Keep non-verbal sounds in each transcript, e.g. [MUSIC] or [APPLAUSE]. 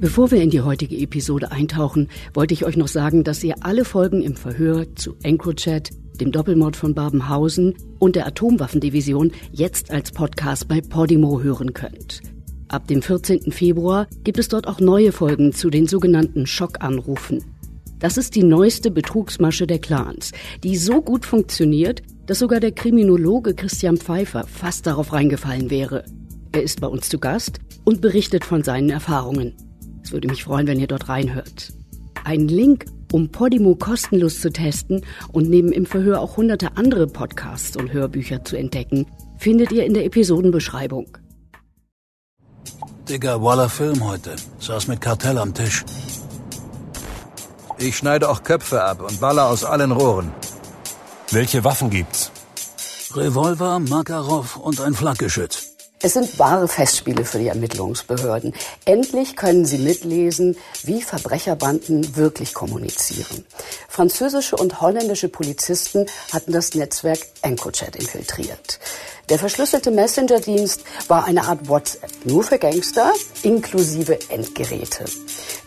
Bevor wir in die heutige Episode eintauchen, wollte ich euch noch sagen, dass ihr alle Folgen im Verhör zu EncroChat, dem Doppelmord von Babenhausen und der Atomwaffendivision jetzt als Podcast bei Podimo hören könnt. Ab dem 14. Februar gibt es dort auch neue Folgen zu den sogenannten Schockanrufen. Das ist die neueste Betrugsmasche der Clans, die so gut funktioniert, dass sogar der Kriminologe Christian Pfeiffer fast darauf reingefallen wäre. Er ist bei uns zu Gast und berichtet von seinen Erfahrungen. Es würde mich freuen, wenn ihr dort reinhört. Ein Link, um Podimo kostenlos zu testen und neben im Verhör auch hunderte andere Podcasts und Hörbücher zu entdecken, findet ihr in der Episodenbeschreibung. Digga, Waller Film heute. Saß mit Kartell am Tisch. Ich schneide auch Köpfe ab und baller aus allen Rohren. Welche Waffen gibt's? Revolver, Makarov und ein Flakgeschütz. Es sind wahre Festspiele für die Ermittlungsbehörden. Endlich können sie mitlesen, wie Verbrecherbanden wirklich kommunizieren. Französische und holländische Polizisten hatten das Netzwerk EncroChat infiltriert. Der verschlüsselte Messenger-Dienst war eine Art WhatsApp, nur für Gangster, inklusive Endgeräte.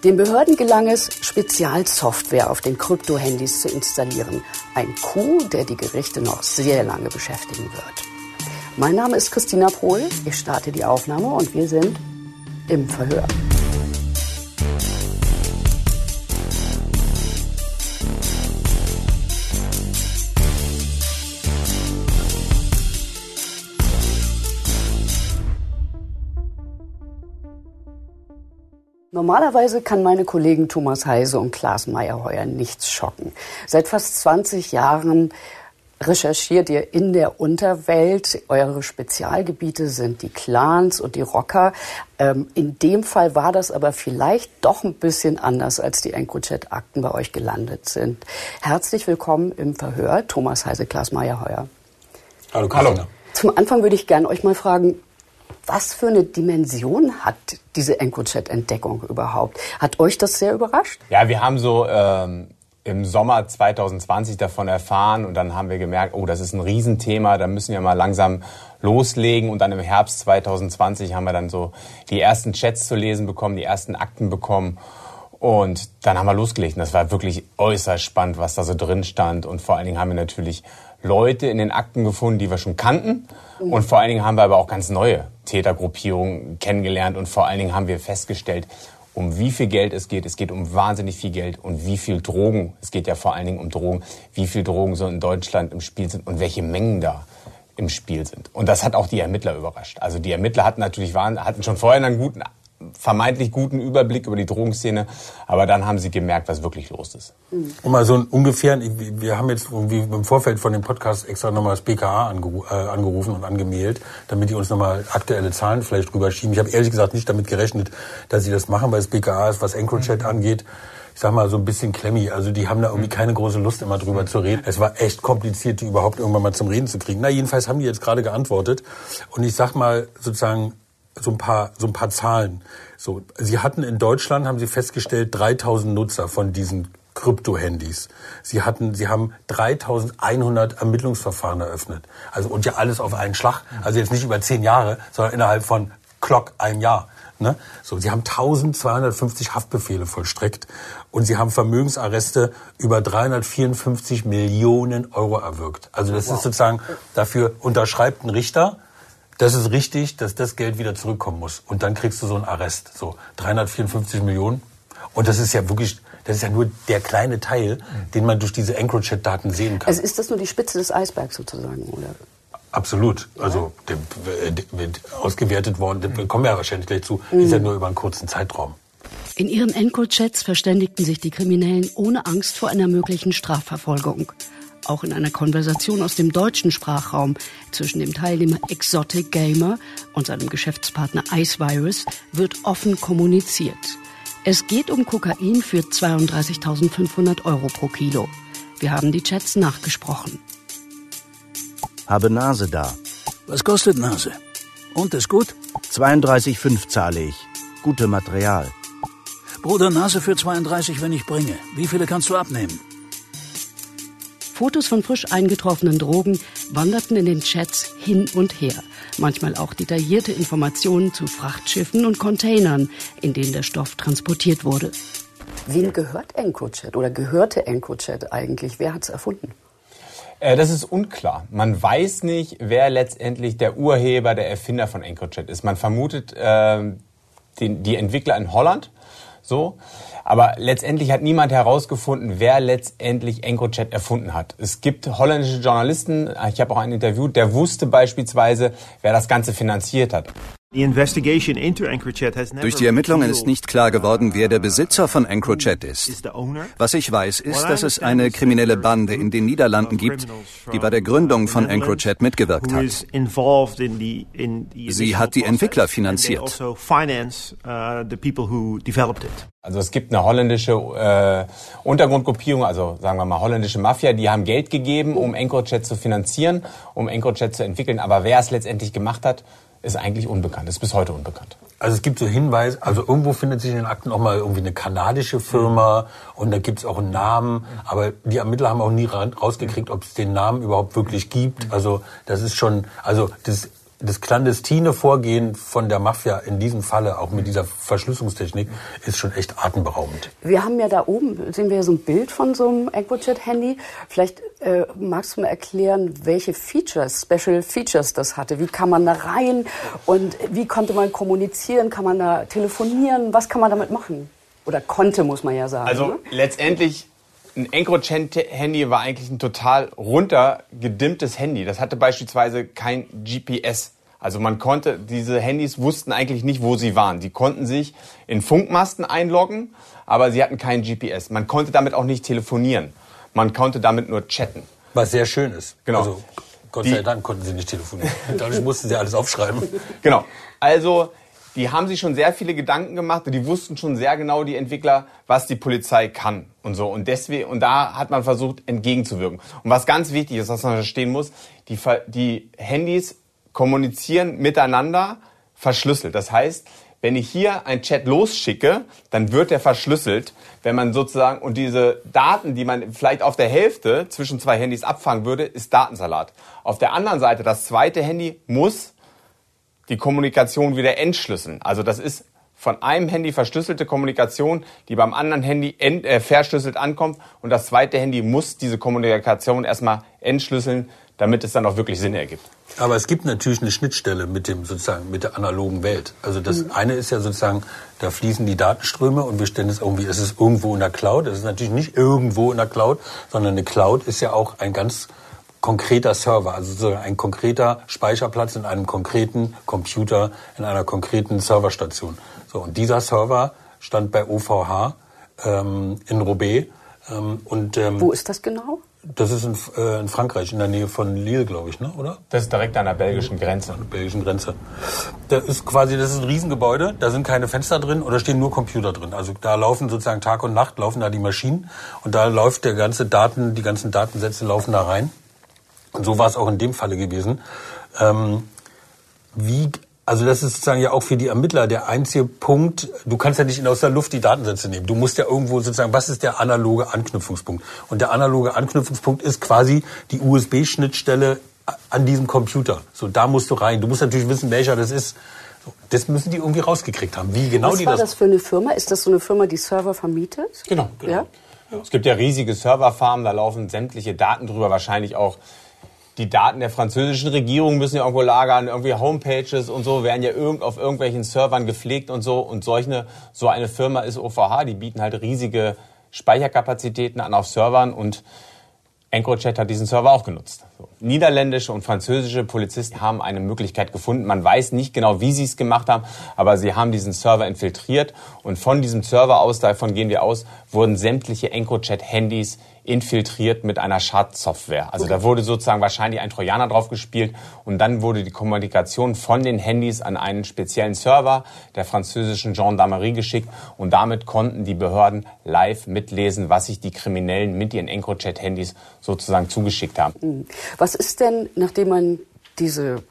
Den Behörden gelang es, Spezialsoftware auf den Krypto-Handys zu installieren. Ein Coup, der die Gerichte noch sehr lange beschäftigen wird. Mein Name ist Christina Pohl. Ich starte die Aufnahme und wir sind im Verhör. Normalerweise kann meine Kollegen Thomas Heise und Klaas Meyerheuer nichts schocken. Seit fast 20 Jahren recherchiert ihr in der Unterwelt. Eure Spezialgebiete sind die Clans und die Rocker. Ähm, in dem Fall war das aber vielleicht doch ein bisschen anders, als die EncroChat-Akten bei euch gelandet sind. Herzlich willkommen im Verhör, Thomas Heise, Klaas Meyerheuer. Hallo, Hallo. Zum Anfang würde ich gerne euch mal fragen, was für eine Dimension hat diese EncroChat-Entdeckung überhaupt? Hat euch das sehr überrascht? Ja, wir haben so ähm, im Sommer 2020 davon erfahren und dann haben wir gemerkt, oh, das ist ein Riesenthema, da müssen wir mal langsam loslegen. Und dann im Herbst 2020 haben wir dann so die ersten Chats zu lesen bekommen, die ersten Akten bekommen. Und dann haben wir losgelegt. Und das war wirklich äußerst spannend, was da so drin stand. Und vor allen Dingen haben wir natürlich Leute in den Akten gefunden, die wir schon kannten. Und vor allen Dingen haben wir aber auch ganz neue Tätergruppierungen kennengelernt. Und vor allen Dingen haben wir festgestellt, um wie viel Geld es geht. Es geht um wahnsinnig viel Geld und wie viel Drogen. Es geht ja vor allen Dingen um Drogen. Wie viel Drogen so in Deutschland im Spiel sind und welche Mengen da im Spiel sind. Und das hat auch die Ermittler überrascht. Also die Ermittler hatten natürlich waren, hatten schon vorher einen guten vermeintlich guten Überblick über die Drogenszene, aber dann haben sie gemerkt, was wirklich los ist. Um mal so ungefähr, wir haben jetzt irgendwie im Vorfeld von dem Podcast extra nochmal das BKA äh, angerufen und angemeldet, damit die uns nochmal aktuelle Zahlen vielleicht drüber schieben. Ich habe ehrlich gesagt nicht damit gerechnet, dass sie das machen, weil das BKA ist, was EncroChat mhm. angeht, ich sag mal, so ein bisschen klemmy. Also die haben da irgendwie keine große Lust, immer drüber zu reden. Es war echt kompliziert, die überhaupt irgendwann mal zum Reden zu kriegen. Na, jedenfalls haben die jetzt gerade geantwortet. Und ich sag mal sozusagen, so ein paar, so ein paar Zahlen. So, Sie hatten in Deutschland, haben Sie festgestellt, 3000 Nutzer von diesen Krypto-Handys. Sie hatten, Sie haben 3100 Ermittlungsverfahren eröffnet. Also, und ja alles auf einen Schlag. Also jetzt nicht über zehn Jahre, sondern innerhalb von Clock ein Jahr. Ne? So, Sie haben 1250 Haftbefehle vollstreckt und Sie haben Vermögensarreste über 354 Millionen Euro erwirkt. Also das wow. ist sozusagen, dafür unterschreibt ein Richter, das ist richtig, dass das Geld wieder zurückkommen muss. Und dann kriegst du so einen Arrest. So 354 Millionen. Und das ist ja wirklich, das ist ja nur der kleine Teil, den man durch diese EncroChat-Daten sehen kann. Also ist das nur die Spitze des Eisbergs sozusagen, oder? Absolut. Also der, der wird ausgewertet worden, da kommen wir ja wahrscheinlich gleich zu, mhm. ist ja nur über einen kurzen Zeitraum. In ihren EncroChats verständigten sich die Kriminellen ohne Angst vor einer möglichen Strafverfolgung. Auch in einer Konversation aus dem deutschen Sprachraum zwischen dem Teilnehmer Exotic Gamer und seinem Geschäftspartner Ice Virus wird offen kommuniziert. Es geht um Kokain für 32.500 Euro pro Kilo. Wir haben die Chats nachgesprochen. Habe Nase da. Was kostet Nase? Und ist gut? 32,5 zahle ich. Gute Material. Bruder, Nase für 32, wenn ich bringe. Wie viele kannst du abnehmen? Fotos von frisch eingetroffenen Drogen wanderten in den Chats hin und her. manchmal auch detaillierte Informationen zu Frachtschiffen und Containern, in denen der Stoff transportiert wurde. Wem gehört EncroChat oder gehörte EncroChat eigentlich? Wer hat es erfunden? Äh, das ist unklar. Man weiß nicht, wer letztendlich der Urheber, der Erfinder von EncroChat ist. Man vermutet äh, den, die Entwickler in Holland. So. Aber letztendlich hat niemand herausgefunden, wer letztendlich EncroChat erfunden hat. Es gibt holländische Journalisten, ich habe auch einen Interview, der wusste beispielsweise, wer das Ganze finanziert hat. Durch die Ermittlungen ist nicht klar geworden, wer der Besitzer von EncroChat ist. Was ich weiß, ist, dass es eine kriminelle Bande in den Niederlanden gibt, die bei der Gründung von EncroChat mitgewirkt hat. Sie hat die Entwickler finanziert. Also also es gibt eine holländische äh, Untergrundgruppierung, also sagen wir mal holländische Mafia, die haben Geld gegeben, um EncroChat zu finanzieren, um EncroChat zu entwickeln. Aber wer es letztendlich gemacht hat, ist eigentlich unbekannt, ist bis heute unbekannt. Also es gibt so Hinweise, also irgendwo findet sich in den Akten auch mal irgendwie eine kanadische Firma und da gibt es auch einen Namen, aber die Ermittler haben auch nie rausgekriegt, ob es den Namen überhaupt wirklich gibt. Also das ist schon, also das das clandestine Vorgehen von der Mafia in diesem Falle, auch mit dieser Verschlüsselungstechnik, ist schon echt atemberaubend. Wir haben ja da oben, sehen wir ja so ein Bild von so einem EncroChat-Handy. Vielleicht äh, magst du mir erklären, welche Features, Special Features das hatte? Wie kam man da rein und wie konnte man kommunizieren? Kann man da telefonieren? Was kann man damit machen? Oder konnte, muss man ja sagen. Also ne? letztendlich ein EncroChat-Handy war eigentlich ein total runtergedimmtes Handy. Das hatte beispielsweise kein GPS. Also man konnte, diese Handys wussten eigentlich nicht, wo sie waren. Die konnten sich in Funkmasten einloggen, aber sie hatten kein GPS. Man konnte damit auch nicht telefonieren. Man konnte damit nur chatten. Was sehr schön ist. Genau. Also, Gott sei Dank konnten sie nicht telefonieren. [LAUGHS] Dadurch mussten sie alles aufschreiben. Genau. Also die haben sich schon sehr viele Gedanken gemacht die wussten schon sehr genau, die Entwickler, was die Polizei kann und so. Und deswegen, und da hat man versucht, entgegenzuwirken. Und was ganz wichtig ist, was man verstehen muss, die, die Handys kommunizieren miteinander verschlüsselt. Das heißt, wenn ich hier ein Chat losschicke, dann wird der verschlüsselt. Wenn man sozusagen, und diese Daten, die man vielleicht auf der Hälfte zwischen zwei Handys abfangen würde, ist Datensalat. Auf der anderen Seite, das zweite Handy muss die Kommunikation wieder entschlüsseln. Also das ist von einem Handy verschlüsselte Kommunikation, die beim anderen Handy ent, äh, verschlüsselt ankommt und das zweite Handy muss diese Kommunikation erstmal entschlüsseln, damit es dann auch wirklich Sinn ergibt. Aber es gibt natürlich eine Schnittstelle mit dem sozusagen mit der analogen Welt. Also das mhm. eine ist ja sozusagen, da fließen die Datenströme und wir stellen es irgendwie, es ist irgendwo in der Cloud. Es ist natürlich nicht irgendwo in der Cloud, sondern eine Cloud ist ja auch ein ganz konkreter Server, also sozusagen ein konkreter Speicherplatz in einem konkreten Computer, in einer konkreten Serverstation. So, und dieser Server stand bei OVH ähm, in Roubaix. Ähm, und, ähm, Wo ist das genau? Das ist in, äh, in, Frankreich, in der Nähe von Lille, glaube ich, ne? oder? Das ist direkt an der belgischen Grenze. An der belgischen Grenze. Das ist quasi, das ist ein Riesengebäude, da sind keine Fenster drin oder stehen nur Computer drin. Also da laufen sozusagen Tag und Nacht, laufen da die Maschinen und da läuft der ganze Daten, die ganzen Datensätze laufen da rein. Und so war es auch in dem Falle gewesen. Ähm, wie, also das ist sozusagen ja auch für die Ermittler der einzige Punkt. Du kannst ja nicht aus der Luft die Datensätze nehmen. Du musst ja irgendwo sozusagen, was ist der analoge Anknüpfungspunkt? Und der analoge Anknüpfungspunkt ist quasi die USB-Schnittstelle an diesem Computer. So, da musst du rein. Du musst natürlich wissen, welcher das ist. Das müssen die irgendwie rausgekriegt haben. Wie genau Was die war das, das für eine Firma? Ist das so eine Firma, die Server vermietet? Genau. genau. Ja? Es gibt ja riesige Serverfarmen, da laufen sämtliche Daten drüber, wahrscheinlich auch die Daten der französischen Regierung müssen ja irgendwo lagern, irgendwie Homepages und so werden ja irgend auf irgendwelchen Servern gepflegt und so. Und solche, so eine Firma ist OVH, die bieten halt riesige Speicherkapazitäten an auf Servern und EncroChat hat diesen Server auch genutzt. So. Niederländische und französische Polizisten haben eine Möglichkeit gefunden. Man weiß nicht genau, wie sie es gemacht haben, aber sie haben diesen Server infiltriert und von diesem Server aus, davon gehen wir aus, wurden sämtliche EncroChat-Handys infiltriert mit einer Schadsoftware. Also okay. da wurde sozusagen wahrscheinlich ein Trojaner drauf gespielt und dann wurde die Kommunikation von den Handys an einen speziellen Server der französischen Gendarmerie geschickt und damit konnten die Behörden live mitlesen, was sich die Kriminellen mit ihren EncroChat-Handys sozusagen zugeschickt haben. Was ist denn, nachdem man diese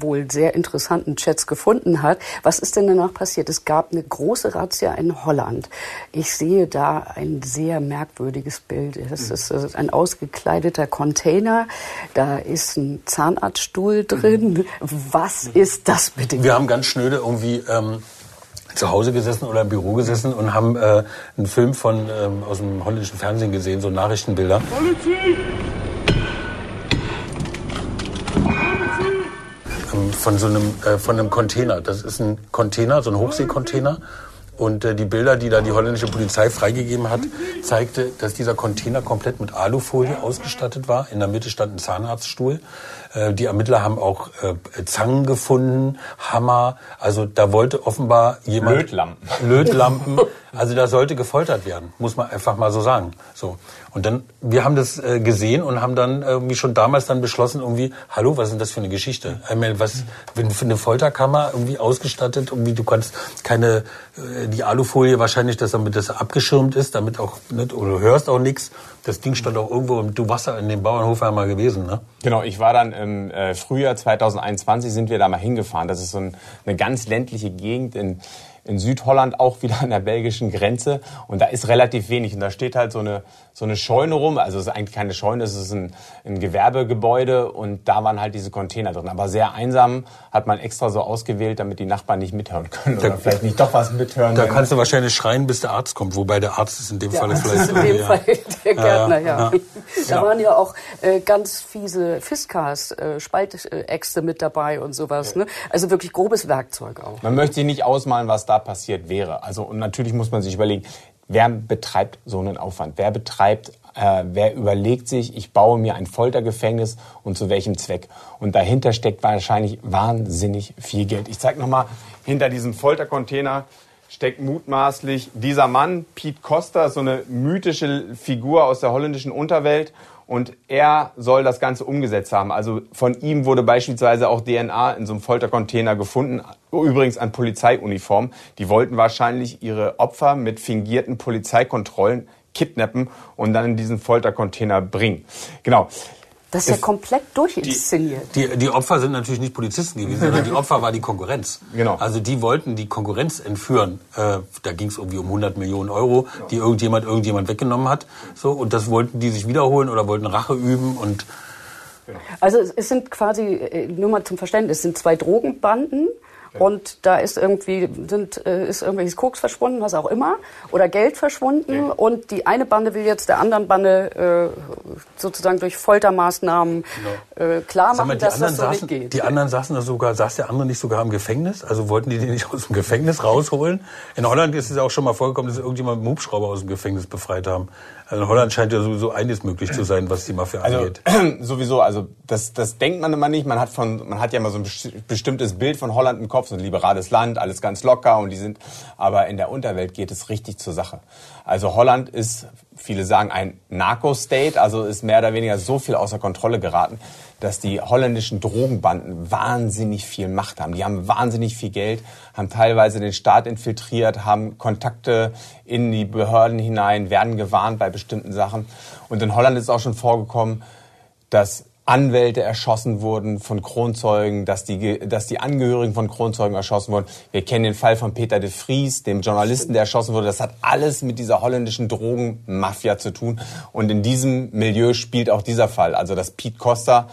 wohl sehr interessanten Chats gefunden hat. Was ist denn danach passiert? Es gab eine große Razzia in Holland. Ich sehe da ein sehr merkwürdiges Bild. Es ist ein ausgekleideter Container. Da ist ein Zahnarztstuhl drin. Was ist das bitte? Wir haben ganz schnöde irgendwie ähm, zu Hause gesessen oder im Büro gesessen und haben äh, einen Film von ähm, aus dem holländischen Fernsehen gesehen, so Nachrichtenbilder. Polizei! Ähm, von so einem äh, von einem Container. Das ist ein Container, so ein Hochseekontainer. Und äh, die Bilder, die da die holländische Polizei freigegeben hat, zeigte, dass dieser Container komplett mit Alufolie ausgestattet war. In der Mitte stand ein Zahnarztstuhl. Äh, die Ermittler haben auch äh, Zangen gefunden, Hammer. Also da wollte offenbar jemand... Lötlampen. [LAUGHS] Lötlampen. Also da sollte gefoltert werden, muss man einfach mal so sagen. So. Und dann, wir haben das äh, gesehen und haben dann irgendwie schon damals dann beschlossen, irgendwie, hallo, was ist denn das für eine Geschichte? Ich meine, was, wenn für eine Folterkammer irgendwie ausgestattet, irgendwie, du kannst keine, äh, die Alufolie wahrscheinlich, dass damit das abgeschirmt ist, damit auch, nicht, oder du hörst auch nichts. Das Ding stand auch irgendwo, du warst in dem Bauernhof einmal gewesen, ne? Genau, ich war dann im äh, Frühjahr 2021 sind wir da mal hingefahren. Das ist so ein, eine ganz ländliche Gegend in in Südholland auch wieder an der belgischen Grenze und da ist relativ wenig und da steht halt so eine so eine Scheune rum, also es ist eigentlich keine Scheune, es ist ein, ein Gewerbegebäude und da waren halt diese Container drin, aber sehr einsam hat man extra so ausgewählt, damit die Nachbarn nicht mithören können oder da, vielleicht nicht doch was mithören. Da kannst du wahrscheinlich schreien, bis der Arzt kommt, wobei der Arzt ist in dem der Fall Arzt vielleicht ist in dem ja. Fall der Gärtner, ja. ja. Da waren ja auch äh, ganz fiese Fiskas, äh, Spaltäxte mit dabei und sowas, ne? Also wirklich grobes Werkzeug auch. Man möchte sich nicht ausmalen, was da passiert wäre. Also und natürlich muss man sich überlegen, wer betreibt so einen Aufwand? Wer betreibt, äh, wer überlegt sich, ich baue mir ein Foltergefängnis und zu welchem Zweck? Und dahinter steckt wahrscheinlich wahnsinnig viel Geld. Ich zeige nochmal, hinter diesem Foltercontainer steckt mutmaßlich dieser Mann, Pete Costa, so eine mythische Figur aus der holländischen Unterwelt und er soll das Ganze umgesetzt haben. Also von ihm wurde beispielsweise auch DNA in so einem Foltercontainer gefunden, übrigens an Polizeiuniform. Die wollten wahrscheinlich ihre Opfer mit fingierten Polizeikontrollen kidnappen und dann in diesen Foltercontainer bringen. Genau. Das ist ja komplett durchinszeniert. Die, die, die, Opfer sind natürlich nicht Polizisten gewesen, sondern die Opfer war die Konkurrenz. Genau. Also die wollten die Konkurrenz entführen. Äh, da ging es irgendwie um 100 Millionen Euro, die irgendjemand irgendjemand weggenommen hat. So und das wollten die sich wiederholen oder wollten Rache üben und also es sind quasi äh, nur mal zum Verständnis, es sind zwei Drogenbanden und da ist irgendwie sind, äh, ist irgendwelches Koks verschwunden, was auch immer, oder Geld verschwunden. Ja. Und die eine Bande will jetzt der anderen Bande äh, sozusagen durch Foltermaßnahmen genau. äh, klar machen, mal, dass das so saßen, nicht geht. Die anderen saßen da sogar, saß der andere nicht sogar im Gefängnis? Also wollten die den nicht aus dem Gefängnis rausholen? In Holland ist es auch schon mal vorgekommen, dass irgendjemand einen Hubschrauber aus dem Gefängnis befreit haben. Also in Holland scheint ja sowieso eines möglich zu sein, was die Mafia also, angeht. [CLEARS THROAT] Sowieso, also das, das denkt man immer nicht. Man hat von, man hat ja immer so ein bestimmtes Bild von Holland im Kopf, so ein liberales Land, alles ganz locker und die sind, aber in der Unterwelt geht es richtig zur Sache. Also Holland ist, viele sagen, ein Narco-State, also ist mehr oder weniger so viel außer Kontrolle geraten, dass die holländischen Drogenbanden wahnsinnig viel Macht haben. Die haben wahnsinnig viel Geld, haben teilweise den Staat infiltriert, haben Kontakte in die Behörden hinein, werden gewarnt bei bestimmten Sachen. Und in Holland ist auch schon vorgekommen, dass Anwälte erschossen wurden von Kronzeugen, dass die, dass die Angehörigen von Kronzeugen erschossen wurden. Wir kennen den Fall von Peter de Vries, dem Journalisten, der erschossen wurde. Das hat alles mit dieser holländischen Drogenmafia zu tun. Und in diesem Milieu spielt auch dieser Fall. Also dass Pete Costa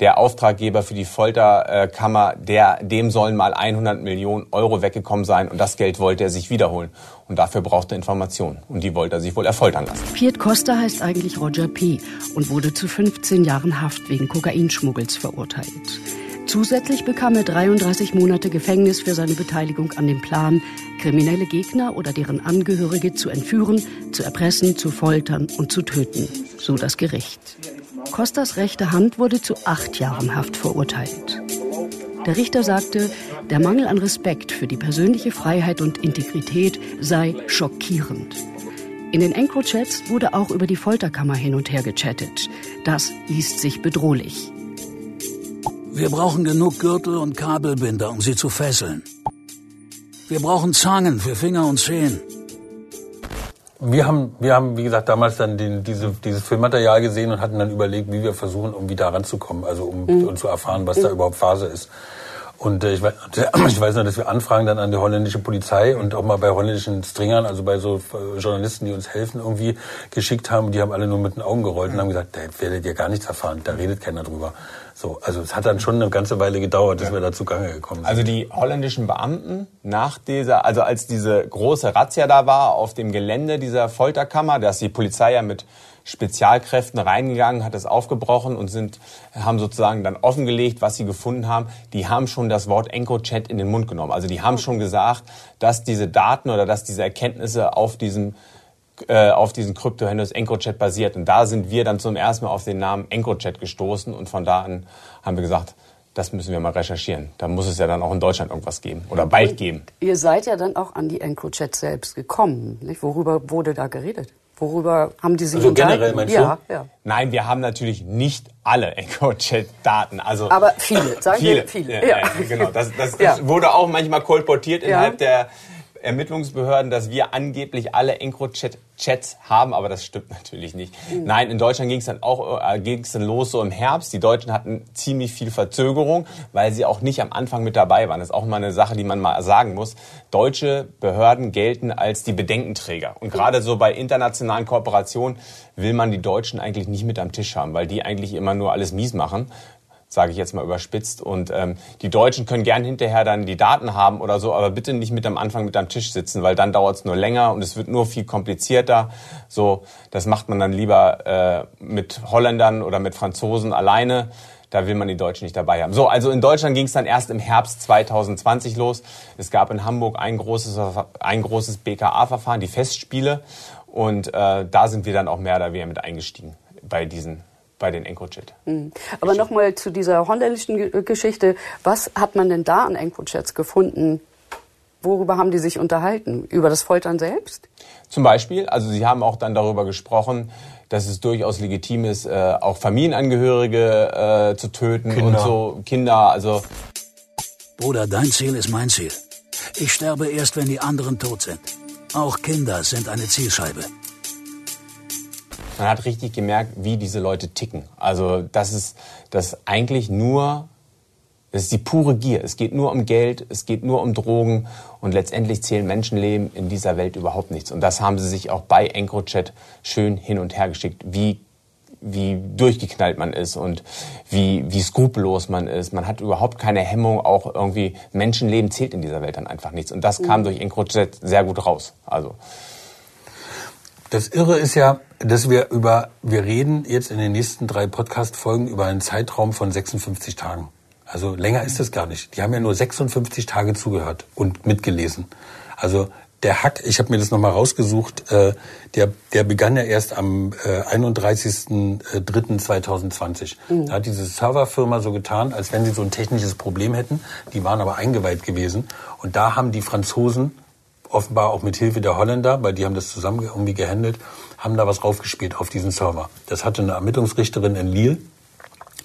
der Auftraggeber für die Folterkammer, der, dem sollen mal 100 Millionen Euro weggekommen sein und das Geld wollte er sich wiederholen. Und dafür brauchte er Informationen und die wollte er sich wohl erfoltern lassen. Piet Costa heißt eigentlich Roger P. und wurde zu 15 Jahren Haft wegen Kokainschmuggels verurteilt. Zusätzlich bekam er 33 Monate Gefängnis für seine Beteiligung an dem Plan, kriminelle Gegner oder deren Angehörige zu entführen, zu erpressen, zu foltern und zu töten. So das Gericht. Costas rechte Hand wurde zu acht Jahren Haft verurteilt. Der Richter sagte, der Mangel an Respekt für die persönliche Freiheit und Integrität sei schockierend. In den EncroChats wurde auch über die Folterkammer hin und her gechattet. Das liest sich bedrohlich. Wir brauchen genug Gürtel und Kabelbinder, um sie zu fesseln. Wir brauchen Zangen für Finger und Zehen. Wir haben, wir haben, wie gesagt, damals dann den, diese, dieses Filmmaterial gesehen und hatten dann überlegt, wie wir versuchen, irgendwie da ranzukommen, also um, mhm. um zu erfahren, was da überhaupt Phase ist. Und äh, ich, weiß, [CLEARS THROAT] ich weiß noch, dass wir Anfragen dann an die holländische Polizei und auch mal bei holländischen Stringern, also bei so äh, Journalisten, die uns helfen, irgendwie geschickt haben. Die haben alle nur mit den Augen gerollt und haben gesagt, da werdet ihr gar nichts erfahren, da redet keiner drüber. So, also es hat dann schon eine ganze Weile gedauert, dass ja. wir da zugange gekommen sind. Also die holländischen Beamten nach dieser, also als diese große Razzia da war auf dem Gelände dieser Folterkammer, dass die Polizei ja mit Spezialkräften reingegangen, hat es aufgebrochen und sind, haben sozusagen dann offengelegt, was sie gefunden haben. Die haben schon das Wort EncroChat in den Mund genommen. Also die haben schon gesagt, dass diese Daten oder dass diese Erkenntnisse auf diesem äh, auf diesen Krypto-Handles EncroChat basiert. Und da sind wir dann zum ersten Mal auf den Namen EncroChat gestoßen und von da an haben wir gesagt, das müssen wir mal recherchieren. Da muss es ja dann auch in Deutschland irgendwas geben oder bald geben. Ihr seid ja dann auch an die EncroChat selbst gekommen. Nicht? Worüber wurde da geredet? Worüber haben die sich also generell meinst du? Ja, ja. Nein, wir haben natürlich nicht alle EncroChat-Daten. Also Aber viele, sagen viele. wir viele. Ja, ja. genau. Das, das, das ja. wurde auch manchmal kolportiert innerhalb der Ermittlungsbehörden, dass wir angeblich alle EncroChat-Chats haben, aber das stimmt [LAUGHS] natürlich nicht. Nein, in Deutschland ging es dann auch äh, ging's dann los so im Herbst. Die Deutschen hatten ziemlich viel Verzögerung, weil sie auch nicht am Anfang mit dabei waren. Das ist auch mal eine Sache, die man mal sagen muss. Deutsche Behörden gelten als die Bedenkenträger. Und gerade so bei internationalen Kooperationen will man die Deutschen eigentlich nicht mit am Tisch haben, weil die eigentlich immer nur alles mies machen sage ich jetzt mal überspitzt. Und ähm, die Deutschen können gern hinterher dann die Daten haben oder so, aber bitte nicht mit am Anfang mit am Tisch sitzen, weil dann dauert es nur länger und es wird nur viel komplizierter. So, das macht man dann lieber äh, mit Holländern oder mit Franzosen alleine. Da will man die Deutschen nicht dabei haben. So, also in Deutschland ging es dann erst im Herbst 2020 los. Es gab in Hamburg ein großes, ein großes BKA-Verfahren, die Festspiele. Und äh, da sind wir dann auch mehr oder weniger mit eingestiegen bei diesen bei den EncroChat. Mhm. Aber nochmal zu dieser holländischen Geschichte. Was hat man denn da an EncroChats gefunden? Worüber haben die sich unterhalten? Über das Foltern selbst? Zum Beispiel, also sie haben auch dann darüber gesprochen, dass es durchaus legitim ist, äh, auch Familienangehörige äh, zu töten Kinder. und so Kinder, also Bruder, dein Ziel ist mein Ziel. Ich sterbe erst, wenn die anderen tot sind. Auch Kinder sind eine Zielscheibe man hat richtig gemerkt, wie diese Leute ticken. Also das ist das eigentlich nur, das ist die pure Gier. Es geht nur um Geld, es geht nur um Drogen und letztendlich zählen Menschenleben in dieser Welt überhaupt nichts. Und das haben sie sich auch bei EncroChat schön hin und her geschickt, wie wie durchgeknallt man ist und wie, wie skrupellos man ist. Man hat überhaupt keine Hemmung, auch irgendwie Menschenleben zählt in dieser Welt dann einfach nichts. Und das kam mhm. durch EncroChat sehr gut raus. Also das Irre ist ja, dass wir über, wir reden jetzt in den nächsten drei Podcast-Folgen über einen Zeitraum von 56 Tagen. Also länger ist es gar nicht. Die haben ja nur 56 Tage zugehört und mitgelesen. Also der Hack, ich habe mir das nochmal rausgesucht, äh, der, der begann ja erst am äh, 31.03.2020. Mhm. Da hat diese Serverfirma so getan, als wenn sie so ein technisches Problem hätten. Die waren aber eingeweiht gewesen. Und da haben die Franzosen offenbar auch mit Hilfe der Holländer, weil die haben das zusammen irgendwie gehandelt, haben da was raufgespielt auf diesen Server. Das hatte eine Ermittlungsrichterin in Lille,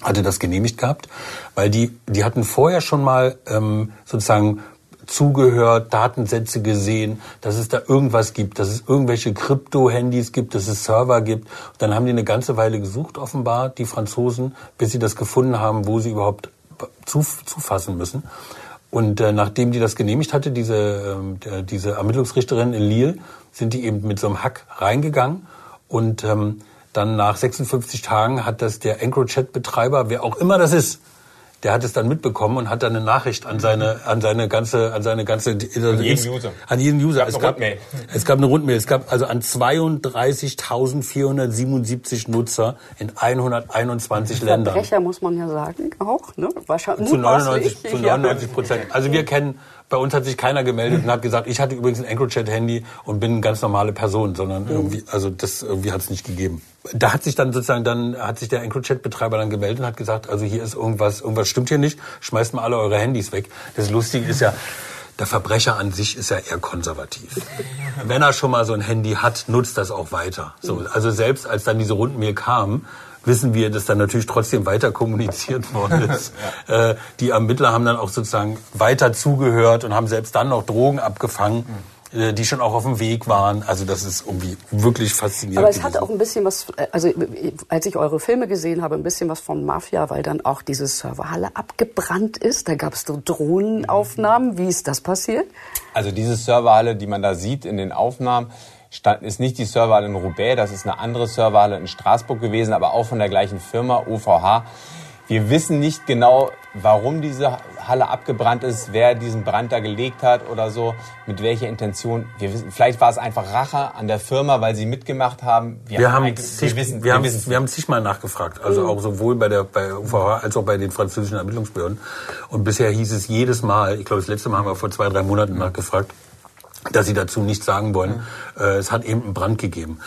hatte das genehmigt gehabt, weil die, die hatten vorher schon mal ähm, sozusagen zugehört, Datensätze gesehen, dass es da irgendwas gibt, dass es irgendwelche Krypto-Handys gibt, dass es Server gibt. Und dann haben die eine ganze Weile gesucht, offenbar, die Franzosen, bis sie das gefunden haben, wo sie überhaupt zufassen müssen. Und äh, nachdem die das genehmigt hatte, diese, äh, diese Ermittlungsrichterin in Lille, sind die eben mit so einem Hack reingegangen. Und ähm, dann nach 56 Tagen hat das der EncroChat-Betreiber, wer auch immer das ist, der hat es dann mitbekommen und hat dann eine Nachricht an seine, an seine ganze, an seine ganze, an jeden User. An jeden User. Es gab, es gab, es gab eine Rundmail. Es gab also an 32.477 Nutzer in 121 Ländern. Verbrecher muss man ja sagen, auch, ne? Wahrscheinlich. Zu 99, zu 99 Prozent. Also wir kennen, bei uns hat sich keiner gemeldet und hat gesagt, ich hatte übrigens ein EncroChat-Handy und bin eine ganz normale Person, sondern irgendwie, also das irgendwie hat es nicht gegeben. Da hat sich dann sozusagen dann hat sich der EncroChat-Betreiber dann gemeldet und hat gesagt, also hier ist irgendwas, irgendwas stimmt hier nicht, schmeißt mal alle eure Handys weg. Das Lustige ist ja, der Verbrecher an sich ist ja eher konservativ. Wenn er schon mal so ein Handy hat, nutzt das auch weiter. So, also selbst als dann diese Rundmail kam, wissen wir, dass dann natürlich trotzdem weiter kommuniziert worden [LAUGHS] ist. ja. äh, die Ermittler haben dann auch sozusagen weiter zugehört und haben selbst dann noch Drogen abgefangen. äh, die schon auch auf dem Weg waren. Also das ist irgendwie wirklich faszinierend. Aber es hat auch ein bisschen was, äh, also als ich eure Filme gesehen habe, ein bisschen was von Mafia, weil dann auch diese Serverhalle abgebrannt ist. Da gab es so Drohnenaufnahmen. Wie ist das passiert? Also diese Serverhalle, die man da sieht in den Aufnahmen, stand, ist nicht die Serverhalle in Roubaix, das ist eine andere Serverhalle in Straßburg gewesen, aber auch von der gleichen Firma, OVH. Wir wissen nicht genau, warum diese Halle abgebrannt ist, wer diesen Brand da gelegt hat oder so, mit welcher Intention. Wir wissen, vielleicht war es einfach Rache an der Firma, weil sie mitgemacht haben. Wir, wir haben, zig, wir, wissen, wir, wir, haben, wir haben zigmal nachgefragt, also mhm. auch sowohl bei der bei UVH als auch bei den französischen Ermittlungsbehörden. Und bisher hieß es jedes Mal, ich glaube das letzte Mal haben wir vor zwei drei Monaten nachgefragt, dass sie dazu nichts sagen wollen. Mhm. Äh, es hat eben einen Brand gegeben.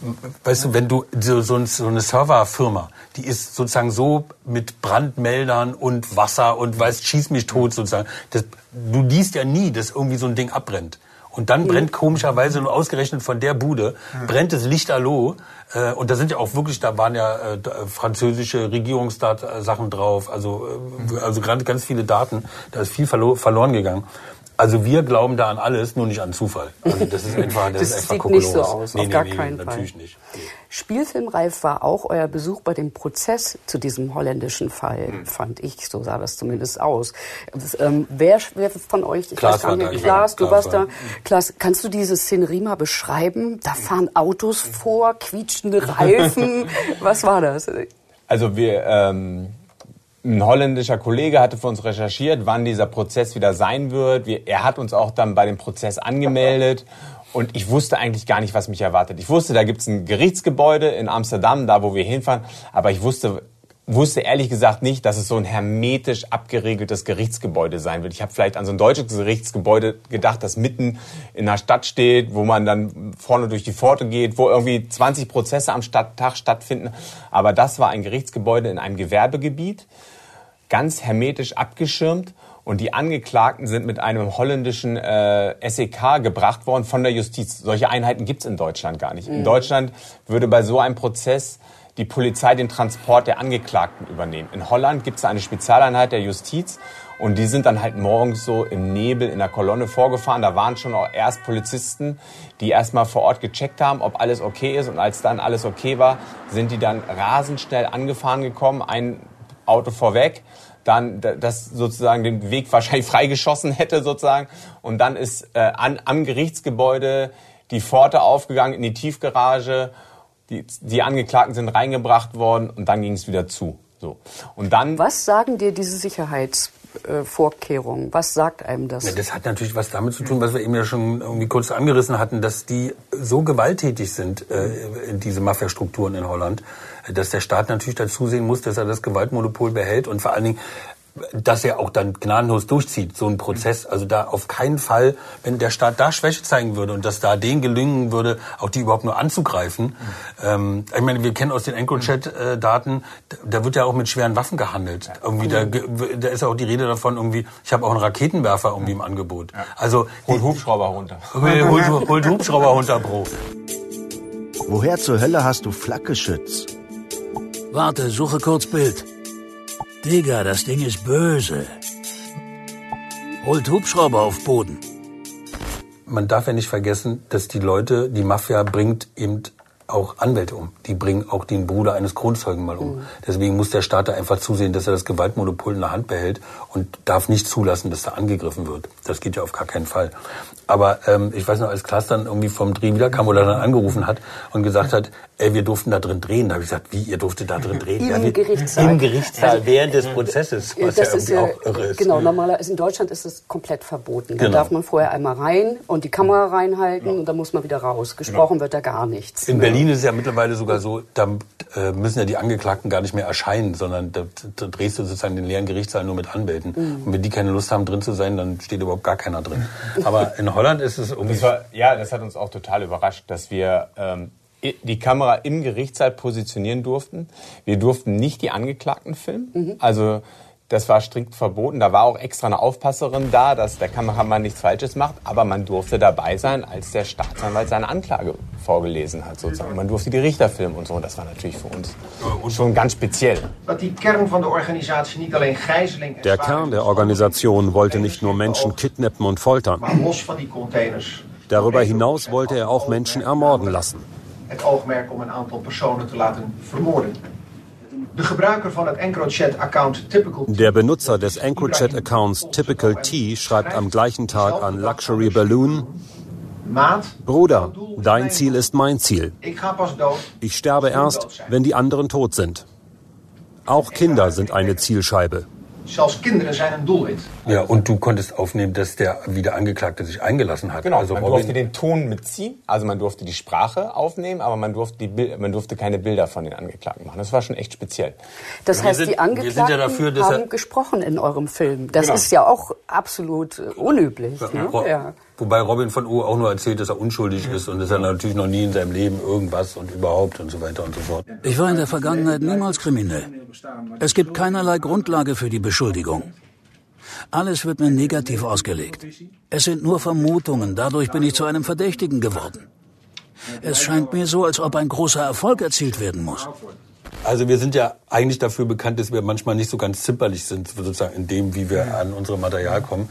Mhm. Weißt du, wenn du so, so, so eine Serverfirma, die ist sozusagen so mit Brandmeldern und Wasser und weiß, schieß mich tot sozusagen. Das, du liest ja nie, dass irgendwie so ein Ding abbrennt. Und dann brennt komischerweise nur ausgerechnet von der Bude, brennt es lichterloh. Äh, und da sind ja auch wirklich, da waren ja äh, französische Regierungssachen drauf, also, äh, also gerade ganz viele Daten. Da ist viel verlo verloren gegangen. Also wir glauben da an alles, nur nicht an Zufall. Also das ist einfach, das, das ist einfach sieht nicht so aus, nee, auf nee, gar nee, keinen Fall. Natürlich nicht. Spielfilmreif war auch euer Besuch bei dem Prozess zu diesem holländischen Fall, hm. fand ich. So sah das zumindest aus. Das, ähm, wer, wer, von euch? Ich Klaas weiß gar nicht. Klaas, du warst da. Klaas, kannst du diese Szenerie mal beschreiben? Da fahren Autos vor, quietschende Reifen. [LAUGHS] Was war das? Also wir ähm, ein holländischer Kollege hatte für uns recherchiert, wann dieser Prozess wieder sein wird. Wir, er hat uns auch dann bei dem Prozess angemeldet. [LAUGHS] Und ich wusste eigentlich gar nicht, was mich erwartet. Ich wusste, da gibt's ein Gerichtsgebäude in Amsterdam, da wo wir hinfahren. Aber ich wusste, wusste ehrlich gesagt nicht, dass es so ein hermetisch abgeregeltes Gerichtsgebäude sein wird. Ich habe vielleicht an so ein deutsches Gerichtsgebäude gedacht, das mitten in der Stadt steht, wo man dann vorne durch die Pforte geht, wo irgendwie 20 Prozesse am Tag stattfinden. Aber das war ein Gerichtsgebäude in einem Gewerbegebiet ganz hermetisch abgeschirmt und die Angeklagten sind mit einem holländischen äh, SEK gebracht worden von der Justiz. Solche Einheiten gibt's in Deutschland gar nicht. Mhm. In Deutschland würde bei so einem Prozess die Polizei den Transport der Angeklagten übernehmen. In Holland gibt's eine Spezialeinheit der Justiz und die sind dann halt morgens so im Nebel in der Kolonne vorgefahren. Da waren schon auch erst Polizisten, die erstmal vor Ort gecheckt haben, ob alles okay ist. Und als dann alles okay war, sind die dann rasend schnell angefahren gekommen. Ein Auto vorweg, dann das sozusagen den Weg wahrscheinlich [LAUGHS] freigeschossen hätte sozusagen und dann ist äh, an, am Gerichtsgebäude die Pforte aufgegangen in die Tiefgarage, die, die Angeklagten sind reingebracht worden und dann ging es wieder zu. So. Und dann Was sagen dir diese Sicherheits Vorkehrungen? Was sagt einem das? Ja, das hat natürlich was damit zu tun, was wir eben ja schon irgendwie kurz angerissen hatten, dass die so gewalttätig sind, äh, diese Mafia-Strukturen in Holland, dass der Staat natürlich dazu sehen muss, dass er das Gewaltmonopol behält und vor allen Dingen dass er auch dann gnadenlos durchzieht, so ein Prozess. Also da auf keinen Fall, wenn der Staat da Schwäche zeigen würde und dass da denen gelingen würde, auch die überhaupt nur anzugreifen. Mhm. Ähm, ich meine, wir kennen aus den EncroChat-Daten, da wird ja auch mit schweren Waffen gehandelt. Ja. Irgendwie, da, da ist ja auch die Rede davon, irgendwie, ich habe auch einen Raketenwerfer irgendwie im Angebot. Ja. Also holt Hubschrauber runter. Holt, holt Hubschrauber runter, Bro. Woher zur Hölle hast du Flakgeschütz? Warte, suche kurz Bild. Digga, das Ding ist böse. Holt Hubschrauber auf Boden. Man darf ja nicht vergessen, dass die Leute, die Mafia bringt eben auch Anwälte um. Die bringen auch den Bruder eines Kronzeugen mal um. Mhm. Deswegen muss der Staat da einfach zusehen, dass er das Gewaltmonopol in der Hand behält und darf nicht zulassen, dass da angegriffen wird. Das geht ja auf gar keinen Fall. Aber ähm, ich weiß noch, als Klaas dann irgendwie vom Dreh wiederkam oder dann angerufen hat und gesagt hat, ey, wir durften da drin drehen. Da habe ich gesagt, wie, ihr durftet da drin drehen? Im ja, wir, Gerichtssaal. Im Gerichtssaal, also, während des Prozesses, was das ja irgendwie ja, auch irre ist. Genau, normalerweise in Deutschland ist es komplett verboten. Da genau. darf man vorher einmal rein und die Kamera reinhalten ja. und dann muss man wieder raus. Gesprochen genau. wird da gar nichts. In Berlin ist es ja mittlerweile sogar so, da äh, müssen ja die Angeklagten gar nicht mehr erscheinen, sondern da, da drehst du sozusagen den leeren Gerichtssaal nur mit Anwälten. Mhm. Und wenn die keine Lust haben, drin zu sein, dann steht überhaupt gar keiner drin. [LAUGHS] Aber in Holland ist es irgendwie... Das war, ja, das hat uns auch total überrascht, dass wir... Ähm, die Kamera im Gerichtssaal positionieren durften. Wir durften nicht die Angeklagten filmen. Mhm. Also das war strikt verboten. Da war auch extra eine Aufpasserin da, dass der Kameramann nichts Falsches macht. Aber man durfte dabei sein, als der Staatsanwalt seine Anklage vorgelesen hat. Sozusagen. Man durfte die Richter filmen und so. Und das war natürlich für uns schon ganz speziell. Der Kern der Organisation wollte nicht nur Menschen kidnappen und foltern. Darüber hinaus wollte er auch Menschen ermorden lassen. Het oogmerk om een aantal personen te laten vermoorden. Der Benutzer des EncroChat-Accounts Typical T schreibt am gleichen Tag an Luxury Balloon, Bruder, dein Ziel ist mein Ziel. Ich sterbe erst, wenn die anderen tot sind. Auch Kinder sind eine Zielscheibe. Zelfs kinderen zijn een doelwit. Ja, und du konntest aufnehmen, dass der wieder Angeklagte sich eingelassen hat. Genau, also man Robin, durfte den Ton mitziehen, also man durfte die Sprache aufnehmen, aber man durfte, die, man durfte keine Bilder von den Angeklagten machen. Das war schon echt speziell. Das Wir heißt, sind- die sind ja Angeklagten dafür, er- haben gesprochen in eurem Film. Das Genau. ist ja auch absolut äh, unüblich. Ne? Ro- Ja. Wobei Robin von O auch nur erzählt, dass er unschuldig ist und dass er natürlich noch nie in seinem Leben irgendwas und überhaupt und so weiter und so fort. Ich war in der Vergangenheit niemals kriminell. Es gibt keinerlei Grundlage für die Beschuldigung. Alles wird mir negativ ausgelegt. Es sind nur Vermutungen, dadurch bin ich zu einem Verdächtigen geworden. Es scheint mir so, als ob ein großer Erfolg erzielt werden muss. Also wir sind ja eigentlich dafür bekannt, dass wir manchmal nicht so ganz zimperlich sind, sozusagen in dem, wie wir an unser Material kommen.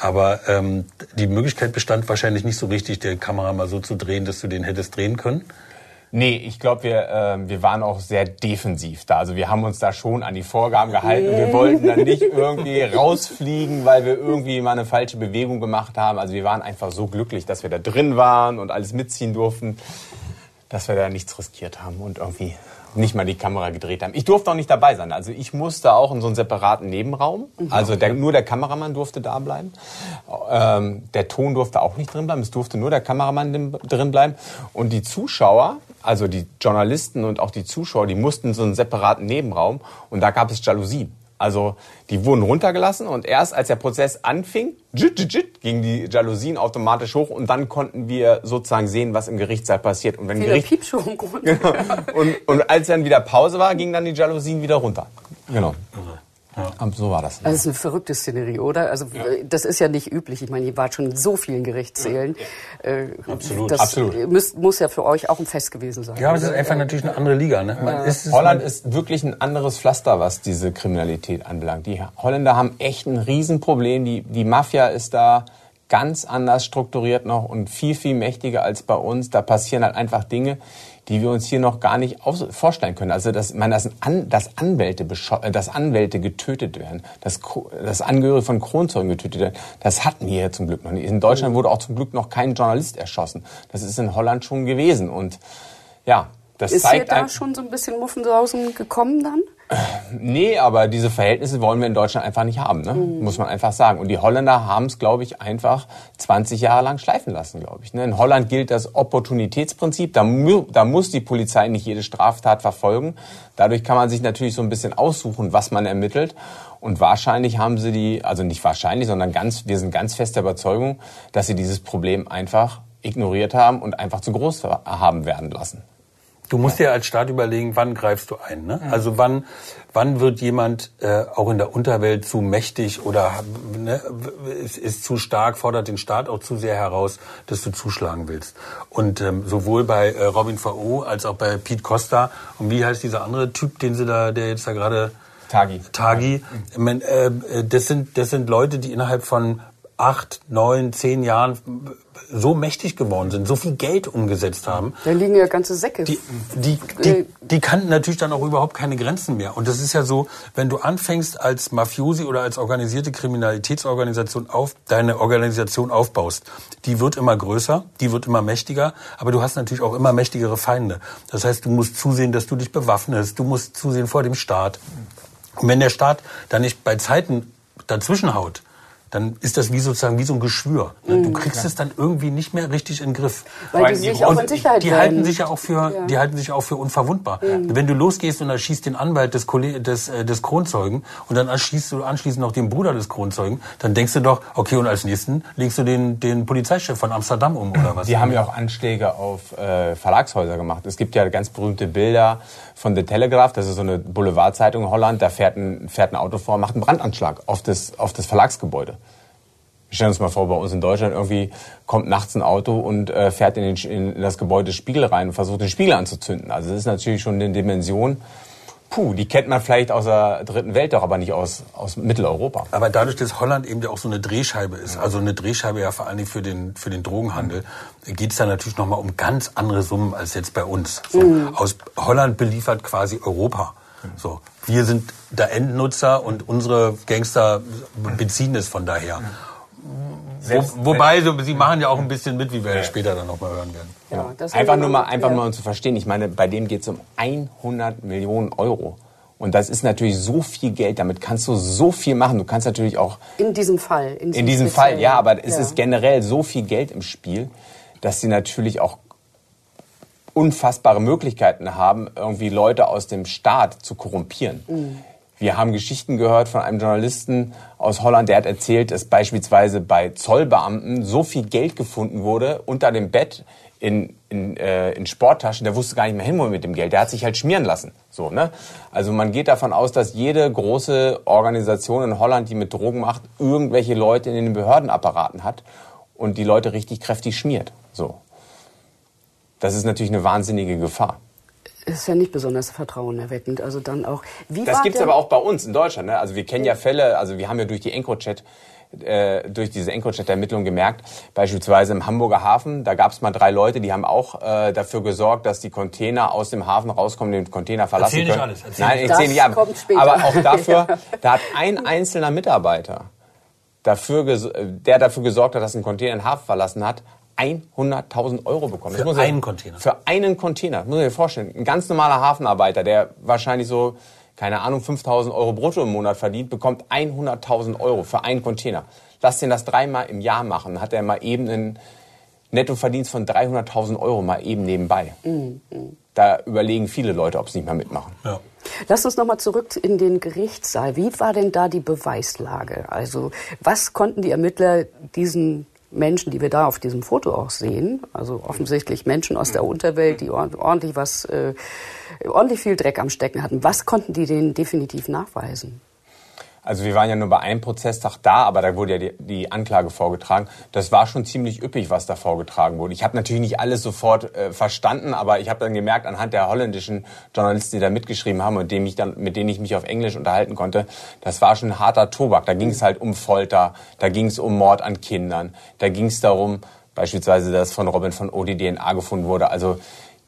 Aber ähm, die Möglichkeit bestand wahrscheinlich nicht so richtig, die Kamera mal so zu drehen, dass du den hättest drehen können. Nee, ich glaube, wir, äh, wir waren auch sehr defensiv da. Also wir haben uns da schon an die Vorgaben gehalten und wir wollten dann nicht [LAUGHS] irgendwie rausfliegen, weil wir irgendwie mal eine falsche Bewegung gemacht haben. Also wir waren einfach so glücklich, dass wir da drin waren und alles mitziehen durften, dass wir da nichts riskiert haben und irgendwie nicht mal die Kamera gedreht haben. Ich durfte auch nicht dabei sein. Also ich musste auch in so einen separaten Nebenraum. Also der, nur der Kameramann durfte da bleiben. Ähm, der Ton durfte auch nicht drin bleiben. Es durfte nur der Kameramann drin bleiben. Und die Zuschauer, also die Journalisten und auch die Zuschauer, die mussten in so einen separaten Nebenraum. Und da gab es Jalousien. Also die wurden runtergelassen und erst als der Prozess anfing, jit, jit, jit, gingen die Jalousien automatisch hoch und dann konnten wir sozusagen sehen, was im Gerichtssaal passiert. Und wenn Gericht Piepshow im Grunde. [LAUGHS] Genau. Und, und als dann wieder Pause war, gingen dann die Jalousien wieder runter. Genau. Und so war das. Also es ist eine verrückte Szenerie, oder? Also äh, das ist ja nicht üblich. Ich meine, ihr wart schon in so vielen Gerichtssälen. Äh, Absolut. Das Absolut. Müsst, muss ja für euch auch ein Fest gewesen sein. Ja, aber es ist einfach natürlich eine andere Liga. Ne? Man ist Holland ist wirklich ein anderes Pflaster, was diese Kriminalität anbelangt. Die Holländer haben echt ein Riesenproblem. Die, die Mafia ist da ganz anders strukturiert noch und viel, viel mächtiger als bei uns. Da passieren halt einfach Dinge, die wir uns hier noch gar nicht vorstellen können. Also, dass, man, dass, An, dass, Anwälte äh, dass Anwälte getötet werden, dass, dass Angehörige von Kronzeugen getötet werden, das hatten wir hier zum Glück noch nicht. In Deutschland wurde auch zum Glück noch kein Journalist erschossen. Das ist in Holland schon gewesen. Und ja, das Ist hier zeigt da ein- schon so ein bisschen Muffensausen gekommen dann? Nee, aber diese Verhältnisse wollen wir in Deutschland einfach nicht haben, ne? muss man einfach sagen. Und die Holländer haben es, glaube ich, einfach 20 Jahre lang schleifen lassen, glaube ich. Ne? In Holland gilt das Opportunitätsprinzip. Da, mu da muss die Polizei nicht jede Straftat verfolgen. Dadurch kann man sich natürlich so ein bisschen aussuchen, was man ermittelt. Und wahrscheinlich haben sie die, also nicht wahrscheinlich, sondern ganz, wir sind ganz fest der Überzeugung, dass sie dieses Problem einfach ignoriert haben und einfach zu groß haben werden lassen. Du musst dir als Staat überlegen, wann greifst du ein. Ne? Also wann, wann wird jemand äh, auch in der Unterwelt zu mächtig oder ne, ist, ist zu stark, fordert den Staat auch zu sehr heraus, dass du zuschlagen willst. Und ähm, sowohl bei äh, Robin V.O. als auch bei Pete Costa und wie heißt dieser andere Typ, den sie da, der jetzt da gerade Tagi. Tagi, ich mein, äh, äh, das sind das sind Leute, die innerhalb von acht, neun, zehn Jahren so mächtig geworden sind, so viel Geld umgesetzt haben. Da liegen ja ganze Säcke. Die, die, die, die kannten natürlich dann auch überhaupt keine Grenzen mehr. Und das ist ja so, wenn du anfängst als Mafiosi oder als organisierte Kriminalitätsorganisation auf, deine Organisation aufbaust, die wird immer größer, die wird immer mächtiger, aber du hast natürlich auch immer mächtigere Feinde. Das heißt, du musst zusehen, dass du dich bewaffnest, du musst zusehen vor dem Staat. Und wenn der Staat dann nicht bei Zeiten dazwischen haut, dann ist das wie sozusagen wie so ein Geschwür. Ne? Du kriegst es dann irgendwie nicht mehr richtig in den Griff. Weil die sich auch in Sicherheit die wählen. halten sich ja auch für, Ja. die halten sich auch für unverwundbar. Wenn du losgehst und erschießt den Anwalt des, Kolle- des, äh, des Kronzeugen und dann erschießt du anschließend noch den Bruder des Kronzeugen, dann denkst du doch, okay, und als nächsten legst du den, den Polizeichef von Amsterdam um oder was? Die haben ja auch Anschläge auf äh, Verlagshäuser gemacht. Es gibt ja ganz berühmte Bilder von The Telegraph, das ist so eine Boulevardzeitung in Holland. Da fährt ein, fährt ein Auto vor, macht einen Brandanschlag auf das, auf das Verlagsgebäude. Wir stellen uns mal vor, bei uns in Deutschland irgendwie kommt nachts ein Auto und äh, fährt in, den, in das Gebäude Spiegel rein und versucht den Spiegel anzuzünden. Also das ist natürlich schon eine Dimension, puh, die kennt man vielleicht aus der dritten Welt, doch aber nicht aus, aus Mitteleuropa. Aber dadurch, dass Holland eben ja auch so eine Drehscheibe ist, also eine Drehscheibe ja vor allem für den, für den Drogenhandel, geht es da natürlich nochmal um ganz andere Summen als jetzt bei uns. So, mhm. Aus Holland beliefert quasi Europa. So, wir sind der Endnutzer und unsere Gangster beziehen es von daher. Wo, wobei, so, sie machen ja auch ein bisschen mit, wie wir ja. später dann nochmal hören werden. Ja, einfach nur mal, einfach ja. mal um zu verstehen. Ich meine, bei dem geht es um 100 Millionen Euro. Und das ist natürlich so viel Geld, damit kannst du so viel machen. Du kannst natürlich auch. In diesem Fall. In, in diesem Fall, ja, aber es ist generell so viel Geld im Spiel, dass sie natürlich auch unfassbare Möglichkeiten haben, irgendwie Leute aus dem Staat zu korrumpieren. Mhm. Wir haben Geschichten gehört von einem Journalisten aus Holland, der hat erzählt, dass beispielsweise bei Zollbeamten so viel Geld gefunden wurde unter dem Bett in, in, äh, in Sporttaschen, der wusste gar nicht mehr hin mit dem Geld. Der hat sich halt schmieren lassen. So, ne? Also man geht davon aus, dass jede große Organisation in Holland, die mit Drogen macht, irgendwelche Leute in den Behördenapparaten hat und die Leute richtig kräftig schmiert. So. Das ist natürlich eine wahnsinnige Gefahr ist ja nicht besonders vertrauenerweckend. Also dann auch. Wie das gibt es aber auch bei uns in Deutschland. Ne? Also wir kennen ja Fälle. Also wir haben ja durch die EncroChat äh, durch diese EncroChat-Ermittlung gemerkt, beispielsweise im Hamburger Hafen, da gab es mal drei Leute, die haben auch äh, dafür gesorgt, dass die Container aus dem Hafen rauskommen, den Container verlassen erzähl können. Nicht alles, Nein, ich erzähl nicht alles. Aber auch dafür, [LAUGHS] da hat ein einzelner Mitarbeiter dafür, der dafür gesorgt hat, dass ein Container den Hafen verlassen hat, 100.000 Euro bekommen. Für einen ja, Container? Für einen Container. Das muss ich mir vorstellen. Ein ganz normaler Hafenarbeiter, der wahrscheinlich so, keine Ahnung, 5.000 Euro brutto im Monat verdient, bekommt 100.000 Euro für einen Container. Lass den das dreimal im Jahr machen, hat er mal eben einen Nettoverdienst von 300.000 Euro mal eben nebenbei. Mhm. Da überlegen viele Leute, ob sie nicht mehr mitmachen. Ja. Lass uns noch mal zurück in den Gerichtssaal. Wie war denn da die Beweislage? Also was konnten die Ermittler diesen Menschen, die wir da auf diesem Foto auch sehen, also offensichtlich Menschen aus der Unterwelt, die ordentlich was, äh, ordentlich viel Dreck am Stecken hatten. Was konnten die denen definitiv nachweisen? Also wir waren ja nur bei einem Prozesstag da, aber da wurde ja die, die Anklage vorgetragen. Das war schon ziemlich üppig, was da vorgetragen wurde. Ich habe natürlich nicht alles sofort äh, verstanden, aber ich habe dann gemerkt, anhand der holländischen Journalisten, die da mitgeschrieben haben und dem ich dann, mit denen ich mich auf Englisch unterhalten konnte, das war schon harter Tobak. Da ging es halt um Folter, da ging es um Mord an Kindern, da ging es darum, beispielsweise, dass von Robin von Odi DNA gefunden wurde. Also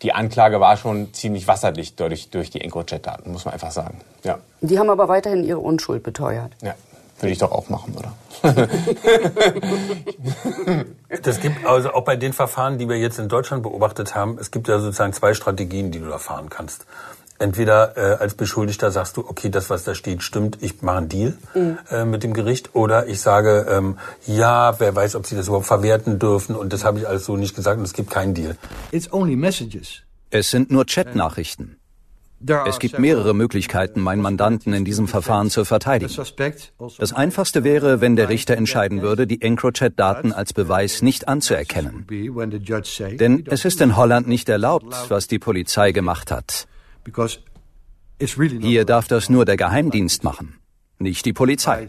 die Anklage war schon ziemlich wasserdicht durch, durch die EncroChat-Daten, muss man einfach sagen. Ja. Die haben aber weiterhin ihre Unschuld beteuert. Ja, würde ich doch auch machen, oder? [LAUGHS] das gibt also auch bei den Verfahren, die wir jetzt in Deutschland beobachtet haben, es gibt ja sozusagen zwei Strategien, die du da fahren kannst. Entweder äh, als Beschuldigter sagst du, okay, das, was da steht, stimmt, ich mache einen Deal mhm. äh, mit dem Gericht. Oder ich sage, ähm, ja, wer weiß, ob sie das überhaupt verwerten dürfen und das habe ich alles so nicht gesagt und es gibt keinen Deal. Es sind nur Chatnachrichten. Es gibt mehrere Möglichkeiten, meinen Mandanten in diesem Verfahren zu verteidigen. Das Einfachste wäre, wenn der Richter entscheiden würde, die EncroChat-Daten als Beweis nicht anzuerkennen. Denn es ist in Holland nicht erlaubt, was die Polizei gemacht hat. Hier darf das nur der Geheimdienst machen, nicht die Polizei.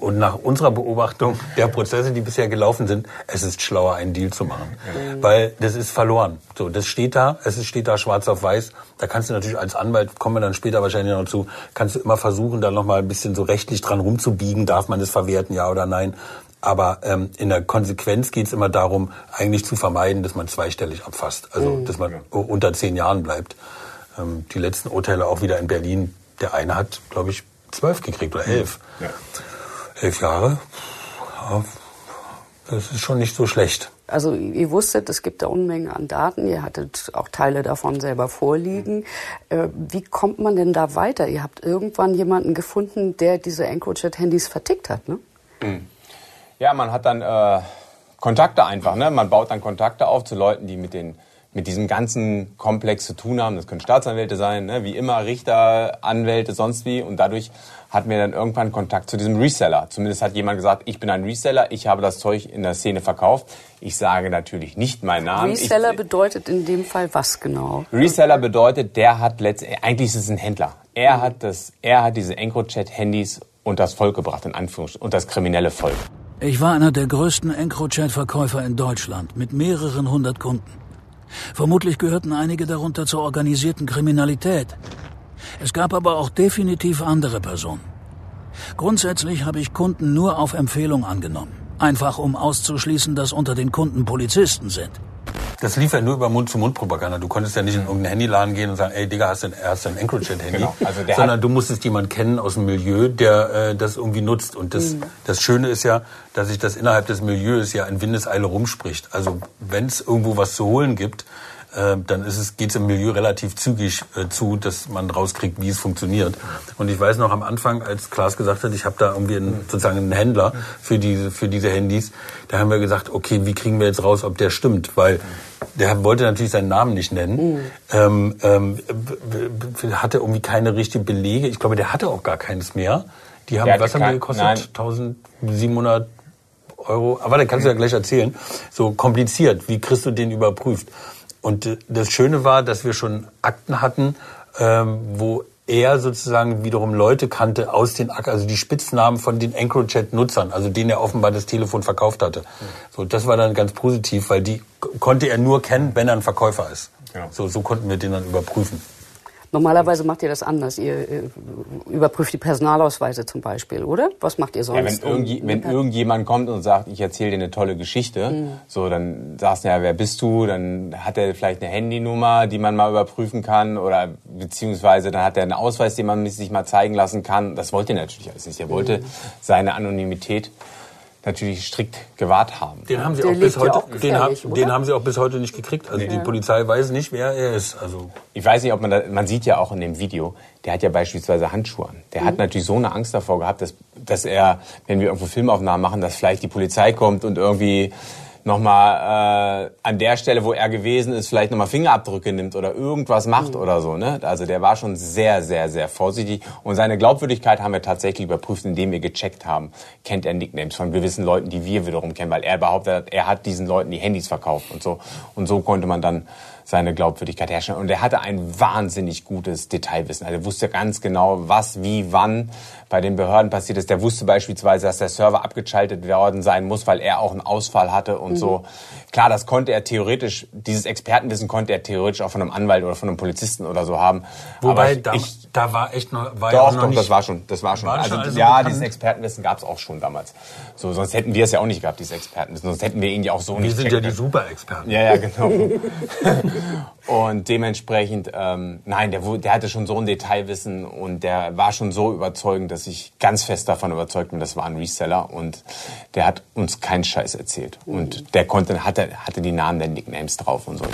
Und nach unserer Beobachtung der Prozesse, die bisher gelaufen sind, es ist schlauer, einen Deal zu machen. Weil das ist verloren. So, das steht da, es steht da schwarz auf weiß. Da kannst du natürlich als Anwalt, kommen wir dann später wahrscheinlich noch zu, kannst du immer versuchen, da nochmal ein bisschen so rechtlich dran rumzubiegen, darf man das verwerten, ja oder nein. Aber ähm, in der Konsequenz geht es immer darum, eigentlich zu vermeiden, dass man zweistellig abfasst. Also, mhm. dass man unter zehn Jahren bleibt. Ähm, die letzten Urteile auch wieder in Berlin. Der eine hat, glaube ich, zwölf gekriegt oder elf. Ja. Elf Jahre. Ja, das ist schon nicht so schlecht. Also ihr wusstet, es gibt da Unmengen an Daten, ihr hattet auch Teile davon selber vorliegen. Äh, wie kommt man denn da weiter? Ihr habt irgendwann jemanden gefunden, der diese EncroChat-Handys vertickt hat, ne? Mhm. Ja, man hat dann äh, Kontakte einfach. Ne? Man baut dann Kontakte auf zu Leuten, die mit, den, mit diesem ganzen Komplex zu tun haben. Das können Staatsanwälte sein, ne? wie immer Richter, Anwälte, sonst wie. Und dadurch hatten wir dann irgendwann Kontakt zu diesem Reseller. Zumindest hat jemand gesagt, ich bin ein Reseller, ich habe das Zeug in der Szene verkauft. Ich sage natürlich nicht meinen Namen. Reseller ich, bedeutet in dem Fall was genau? Reseller bedeutet, der hat letztendlich, eigentlich ist es ein Händler. Er hat das, er hat diese EncroChat-Handys und das Volk gebracht, in Anführungsstrichen, und das kriminelle Volk. Ich war einer der größten EncroChat-Verkäufer in Deutschland mit mehreren hundert Kunden. Vermutlich gehörten einige darunter zur organisierten Kriminalität. Es gab aber auch definitiv andere Personen. Grundsätzlich habe ich Kunden nur auf Empfehlung angenommen. Einfach um auszuschließen, dass unter den Kunden Polizisten sind. Das lief ja nur über Mund-zu-Mund-Propaganda. Du konntest ja nicht in irgendeinen Handyladen gehen und sagen, ey Digga, hast du ein, hast du ein EncroChat-Handy? Genau. Also Sondern du musstest jemanden kennen aus dem Milieu, der äh, das irgendwie nutzt. Und das, mhm. das Schöne ist ja, dass sich das innerhalb des Milieus ja in Windeseile rumspricht. Also wenn es irgendwo was zu holen gibt, äh, dann ist es, geht es im Milieu relativ zügig äh, zu, dass man rauskriegt, wie es funktioniert. Und ich weiß noch am Anfang, als Klaas gesagt hat, ich habe da irgendwie einen, sozusagen einen Händler für diese, für diese Handys, da haben wir gesagt, okay, wie kriegen wir jetzt raus, ob der stimmt? Weil der wollte natürlich seinen Namen nicht nennen, mhm. ähm, ähm, hatte irgendwie keine richtigen Belege. Ich glaube, der hatte auch gar keines mehr. Die haben, was haben die gekostet? Nein. 1700 Euro. Aber da kannst du ja gleich erzählen. So kompliziert. Wie kriegst du den überprüft? Und äh, das Schöne war, dass wir schon Akten hatten, ähm, wo er sozusagen wiederum Leute kannte aus den Akten, also die Spitznamen von den EncroChat-Nutzern, also denen er offenbar das Telefon verkauft hatte. So, das war dann ganz positiv, weil die konnte er nur kennen, wenn er ein Verkäufer ist. Ja. So, so konnten wir den dann überprüfen. Normalerweise macht ihr das anders. Ihr äh, überprüft die Personalausweise zum Beispiel, oder? Was macht ihr sonst? Ja, wenn, irgend, wenn irgendjemand kommt und sagt, ich erzähle dir eine tolle Geschichte, mhm. so dann sagst du ja, wer bist du? Dann hat er vielleicht eine Handynummer, die man mal überprüfen kann, oder beziehungsweise dann hat er einen Ausweis, den man sich mal zeigen lassen kann. Das wollte er natürlich alles nicht. Er wollte mhm. seine Anonymität natürlich strikt gewahrt haben. Den haben sie, auch bis, heute, auch den, haben, den haben sie auch bis heute nicht gekriegt. Also nee. die Polizei weiß nicht, wer er ist. Also ich weiß nicht, ob man da, man sieht ja auch in dem Video, der hat ja beispielsweise Handschuhe an. Der mhm. hat natürlich so eine Angst davor gehabt, dass, dass er, wenn wir irgendwo Filmaufnahmen machen, dass vielleicht die Polizei kommt und irgendwie nochmal äh, an der Stelle, wo er gewesen ist, vielleicht nochmal Fingerabdrücke nimmt oder irgendwas macht mhm. oder so. Ne? Also der war schon sehr, sehr, sehr vorsichtig. Und seine Glaubwürdigkeit haben wir tatsächlich überprüft, indem wir gecheckt haben, kennt er Nicknames von gewissen Leuten, die wir wiederum kennen, weil er behauptet hat, er hat diesen Leuten die Handys verkauft und so. Und so konnte man dann seine Glaubwürdigkeit herstellen. Und er hatte ein wahnsinnig gutes Detailwissen. Also er wusste ganz genau, was, wie, wann bei den Behörden passiert ist. Der wusste beispielsweise, dass der Server abgeschaltet worden sein muss, weil er auch einen Ausfall hatte und mhm. so. Klar, das konnte er theoretisch, dieses Expertenwissen konnte er theoretisch auch von einem Anwalt oder von einem Polizisten oder so haben. Wobei, da, ich, da war echt noch, war doch, ja noch doch, nicht, das war schon, das war schon. War also, also ja, bekannt? dieses Expertenwissen gab es auch schon damals. So, sonst hätten wir es ja auch nicht gehabt, dieses Expertenwissen. Sonst hätten wir ihn ja auch so wir nicht. Wir sind ja die Super-Experten. Ja, ja, genau. [LAUGHS] und dementsprechend, ähm, nein, der, der hatte schon so ein Detailwissen und der war schon so überzeugend, dass ich ganz fest davon überzeugt bin, das war ein Reseller und der hat uns keinen Scheiß erzählt. Und der konnte, hatte, hatte die Namen der Nicknames drauf und so.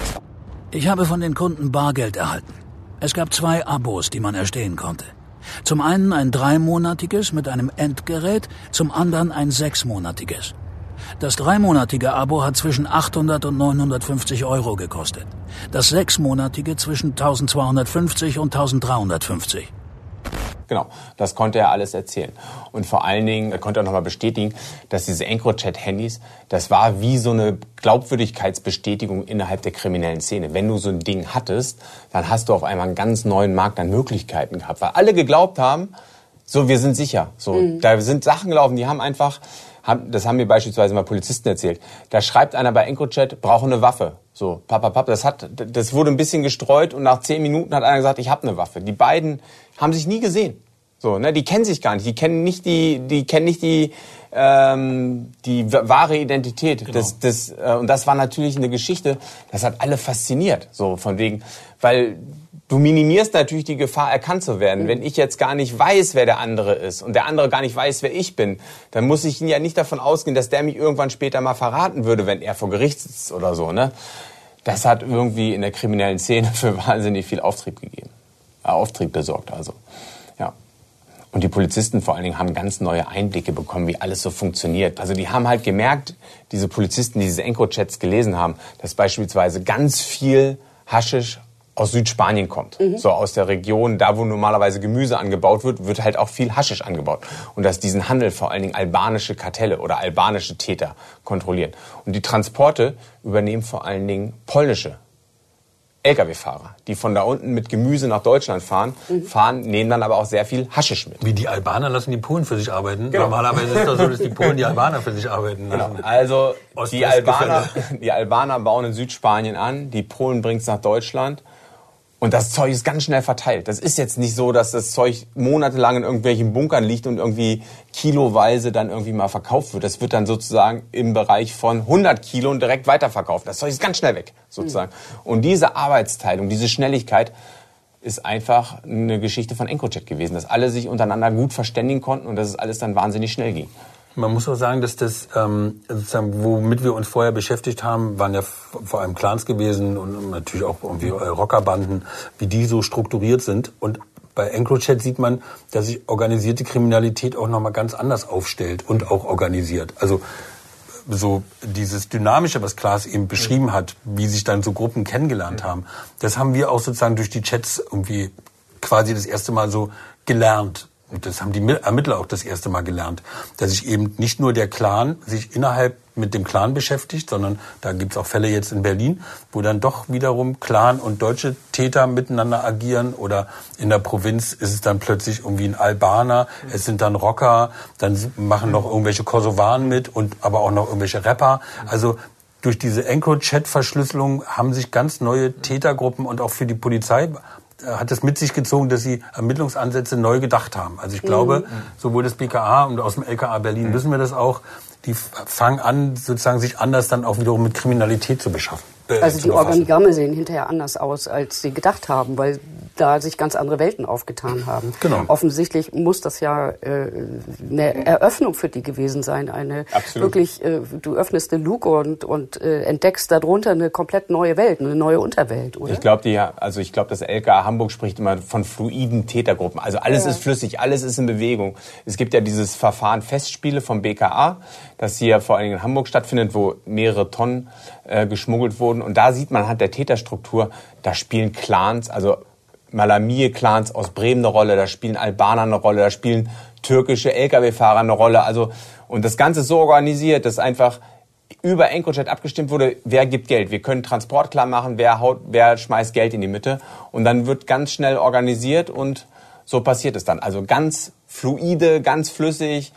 Ich habe von den Kunden Bargeld erhalten. Es gab zwei Abos, die man erstehen konnte. Zum einen ein dreimonatiges mit einem Endgerät, zum anderen ein sechsmonatiges. Das dreimonatige Abo hat zwischen 800 und 950 Euro gekostet. Das sechsmonatige zwischen 1250 und 1350. Genau, das konnte er alles erzählen. Und vor allen Dingen, er konnte auch nochmal bestätigen, dass diese EncroChat-Handys, das war wie so eine Glaubwürdigkeitsbestätigung innerhalb der kriminellen Szene. Wenn du so ein Ding hattest, dann hast du auf einmal einen ganz neuen Markt an Möglichkeiten gehabt, weil alle geglaubt haben, so, wir sind sicher. So, mhm. da sind Sachen gelaufen, die haben einfach, das haben mir beispielsweise mal Polizisten erzählt. Da schreibt einer bei EncroChat, brauche eine Waffe. So, papa, papa, das hat, das wurde ein bisschen gestreut und nach zehn Minuten hat einer gesagt, ich habe eine Waffe. Die beiden haben sich nie gesehen. So, ne, die kennen sich gar nicht. Die kennen nicht die, die kennen nicht die, ähm, die wahre Identität. Genau. Das, das, äh, und das war natürlich eine Geschichte. Das hat alle fasziniert. So von wegen, weil du minimierst natürlich die Gefahr, erkannt zu werden. Mhm. Wenn ich jetzt gar nicht weiß, wer der andere ist und der andere gar nicht weiß, wer ich bin, dann muss ich ihn ja nicht davon ausgehen, dass der mich irgendwann später mal verraten würde, wenn er vor Gericht sitzt oder so. Ne? Das hat irgendwie in der kriminellen Szene [LAUGHS] für wahnsinnig viel Auftrieb gegeben. Äh, Auftrieb besorgt also. Und die Polizisten vor allen Dingen haben ganz neue Einblicke bekommen, wie alles so funktioniert. Also die haben halt gemerkt, diese Polizisten, die diese Encrochats gelesen haben, dass beispielsweise ganz viel Haschisch aus Südspanien kommt. Mhm. So aus der Region, da wo normalerweise Gemüse angebaut wird, wird halt auch viel Haschisch angebaut. Und dass diesen Handel vor allen Dingen albanische Kartelle oder albanische Täter kontrollieren. Und die Transporte übernehmen vor allen Dingen polnische Lkw-Fahrer, die von da unten mit Gemüse nach Deutschland fahren, mhm. fahren, nehmen dann aber auch sehr viel Haschisch mit. Wie die Albaner lassen die Polen für sich arbeiten. Genau. Normalerweise ist das so, dass die Polen die Albaner für sich [LAUGHS] arbeiten lassen. Genau. Also die Albaner, [LAUGHS] die Albaner bauen in Südspanien an, die Polen bringen es nach Deutschland und das Zeug ist ganz schnell verteilt. Das ist jetzt nicht so, dass das Zeug monatelang in irgendwelchen Bunkern liegt und irgendwie kiloweise dann irgendwie mal verkauft wird. Das wird dann sozusagen im Bereich von 100 Kilo und direkt weiterverkauft. Das Zeug ist ganz schnell weg, sozusagen. Mhm. Und diese Arbeitsteilung, diese Schnelligkeit ist einfach eine Geschichte von EncroChat gewesen, dass alle sich untereinander gut verständigen konnten und dass es alles dann wahnsinnig schnell ging. Man muss auch sagen, dass das, ähm, sozusagen, womit wir uns vorher beschäftigt haben, waren ja vor allem Clans gewesen und natürlich auch irgendwie äh, Rockerbanden, wie die so strukturiert sind. Und bei EncroChat sieht man, dass sich organisierte Kriminalität auch nochmal ganz anders aufstellt und auch organisiert. Also so dieses Dynamische, was Klaas eben beschrieben hat, wie sich dann so Gruppen kennengelernt haben, das haben wir auch sozusagen durch die Chats irgendwie quasi das erste Mal so gelernt und das haben die Ermittler auch das erste Mal gelernt, dass sich eben nicht nur der Clan sich innerhalb mit dem Clan beschäftigt, sondern da gibt es auch Fälle jetzt in Berlin, wo dann doch wiederum Clan und deutsche Täter miteinander agieren oder in der Provinz ist es dann plötzlich irgendwie ein Albaner, es sind dann Rocker, dann machen noch irgendwelche Kosovaren mit und aber auch noch irgendwelche Rapper. Also durch diese EncroChat-Verschlüsselung haben sich ganz neue Tätergruppen und auch für die Polizei hat es mit sich gezogen, dass sie Ermittlungsansätze neu gedacht haben. Also ich glaube, mhm. sowohl das BKA und aus dem LKA Berlin mhm. wissen wir das auch, die fangen an, sozusagen sich anders dann auch wiederum mit Kriminalität zu beschaffen. Äh, also die Organigramme sehen hinterher anders aus, als sie gedacht haben, weil da sich ganz andere Welten aufgetan haben. Genau. Offensichtlich muss das ja äh, eine Eröffnung für die gewesen sein. Eine Absolut. wirklich, äh, du öffnest eine Luke und, und äh, entdeckst darunter eine komplett neue Welt, eine neue Unterwelt, oder? Ich glaube, also ich glaube, das LKA Hamburg spricht immer von fluiden Tätergruppen. Also alles ja. ist flüssig, alles ist in Bewegung. Es gibt ja dieses Verfahren Festspiele vom BKA, das hier vor allen Dingen in Hamburg stattfindet, wo mehrere Tonnen äh, geschmuggelt wurden. Und da sieht man halt der Täterstruktur, da spielen Clans, also Malamie-Clans aus Bremen eine Rolle, da spielen Albaner eine Rolle, da spielen türkische Lkw-Fahrer eine Rolle. Also, und das Ganze ist so organisiert, dass einfach über EncroChat abgestimmt wurde, wer gibt Geld. Wir können Transport klar machen, wer, haut, wer schmeißt Geld in die Mitte. Und dann wird ganz schnell organisiert und so passiert es dann. Also ganz fluide, ganz flüssig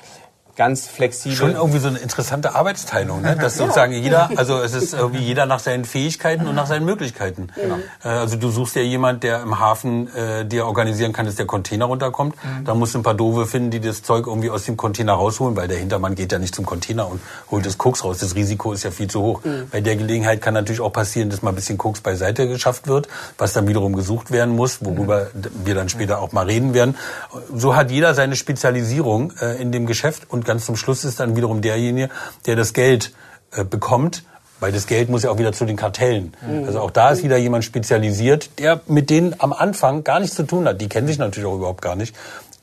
ganz flexibel. Schon irgendwie so eine interessante Arbeitsteilung, ne? dass sozusagen jeder, also es ist irgendwie jeder nach seinen Fähigkeiten und nach seinen Möglichkeiten. Genau. Also du suchst ja jemand, der im Hafen äh, dir organisieren kann, dass der Container runterkommt. Mhm. Da musst du ein paar Doofe finden, die das Zeug irgendwie aus dem Container rausholen, weil der Hintermann geht ja nicht zum Container und holt das Koks raus. Das Risiko ist ja viel zu hoch. Mhm. Bei der Gelegenheit kann natürlich auch passieren, dass mal ein bisschen Koks beiseite geschafft wird, was dann wiederum gesucht werden muss, worüber mhm. wir dann später auch mal reden werden. So hat jeder seine Spezialisierung äh, in dem Geschäft und und ganz zum Schluss ist dann wiederum derjenige, der das Geld äh, bekommt, weil das Geld muss ja auch wieder zu den Kartellen. Mhm. Also auch da ist wieder jemand spezialisiert, der mit denen am Anfang gar nichts zu tun hat. Die kennen sich natürlich auch überhaupt gar nicht,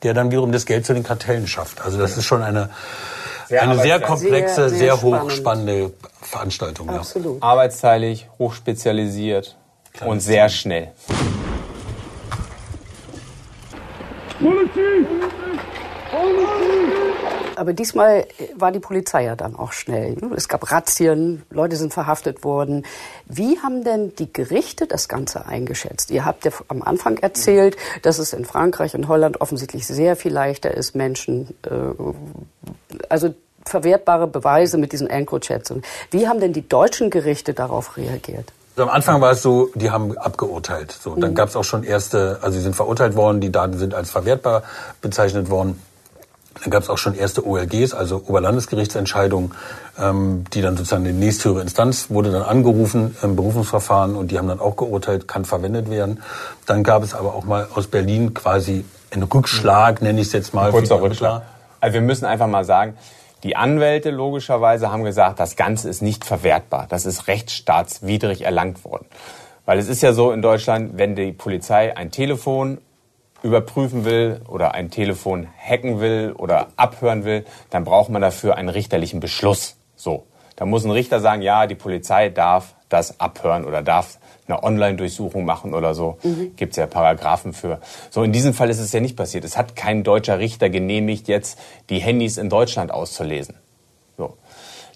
der dann wiederum das Geld zu den Kartellen schafft. Also das ist schon eine sehr eine sehr komplexe, sehr, sehr, sehr hochspannende Veranstaltung. Absolut. Ja. Arbeitsteilig, hochspezialisiert Kleines und sehr Team. schnell. Polizei! Polizei! Aber diesmal war die Polizei ja dann auch schnell. Es gab Razzien, Leute sind verhaftet worden. Wie haben denn die Gerichte das Ganze eingeschätzt? Ihr habt ja am Anfang erzählt, dass es in Frankreich und Holland offensichtlich sehr viel leichter ist, Menschen, äh, also verwertbare Beweise mit diesen Encrochats. Wie haben denn die deutschen Gerichte darauf reagiert? Also am Anfang war es so, die haben abgeurteilt. So, dann mhm. gab es auch schon erste, also sie sind verurteilt worden, die Daten sind als verwertbar bezeichnet worden. Dann gab es auch schon erste OLGs, also Oberlandesgerichtsentscheidungen, ähm, die dann sozusagen die nächsthöhere Instanz wurde dann angerufen im Berufungsverfahren und die haben dann auch geurteilt, kann verwendet werden. Dann gab es aber auch mal aus Berlin quasi einen Rückschlag, nenne ich es jetzt mal. Kurzer Rückschlag. Also wir müssen einfach mal sagen, die Anwälte logischerweise haben gesagt, das Ganze ist nicht verwertbar. Das ist rechtsstaatswidrig erlangt worden. Weil es ist ja so in Deutschland, wenn die Polizei ein Telefon überprüfen will oder ein Telefon hacken will oder abhören will, dann braucht man dafür einen richterlichen Beschluss. So. Da muss ein Richter sagen, ja, die Polizei darf das abhören oder darf eine Online-Durchsuchung machen oder so. Mhm. Gibt es ja Paragraphen für. So, in diesem Fall ist es ja nicht passiert. Es hat kein deutscher Richter genehmigt, jetzt die Handys in Deutschland auszulesen. So.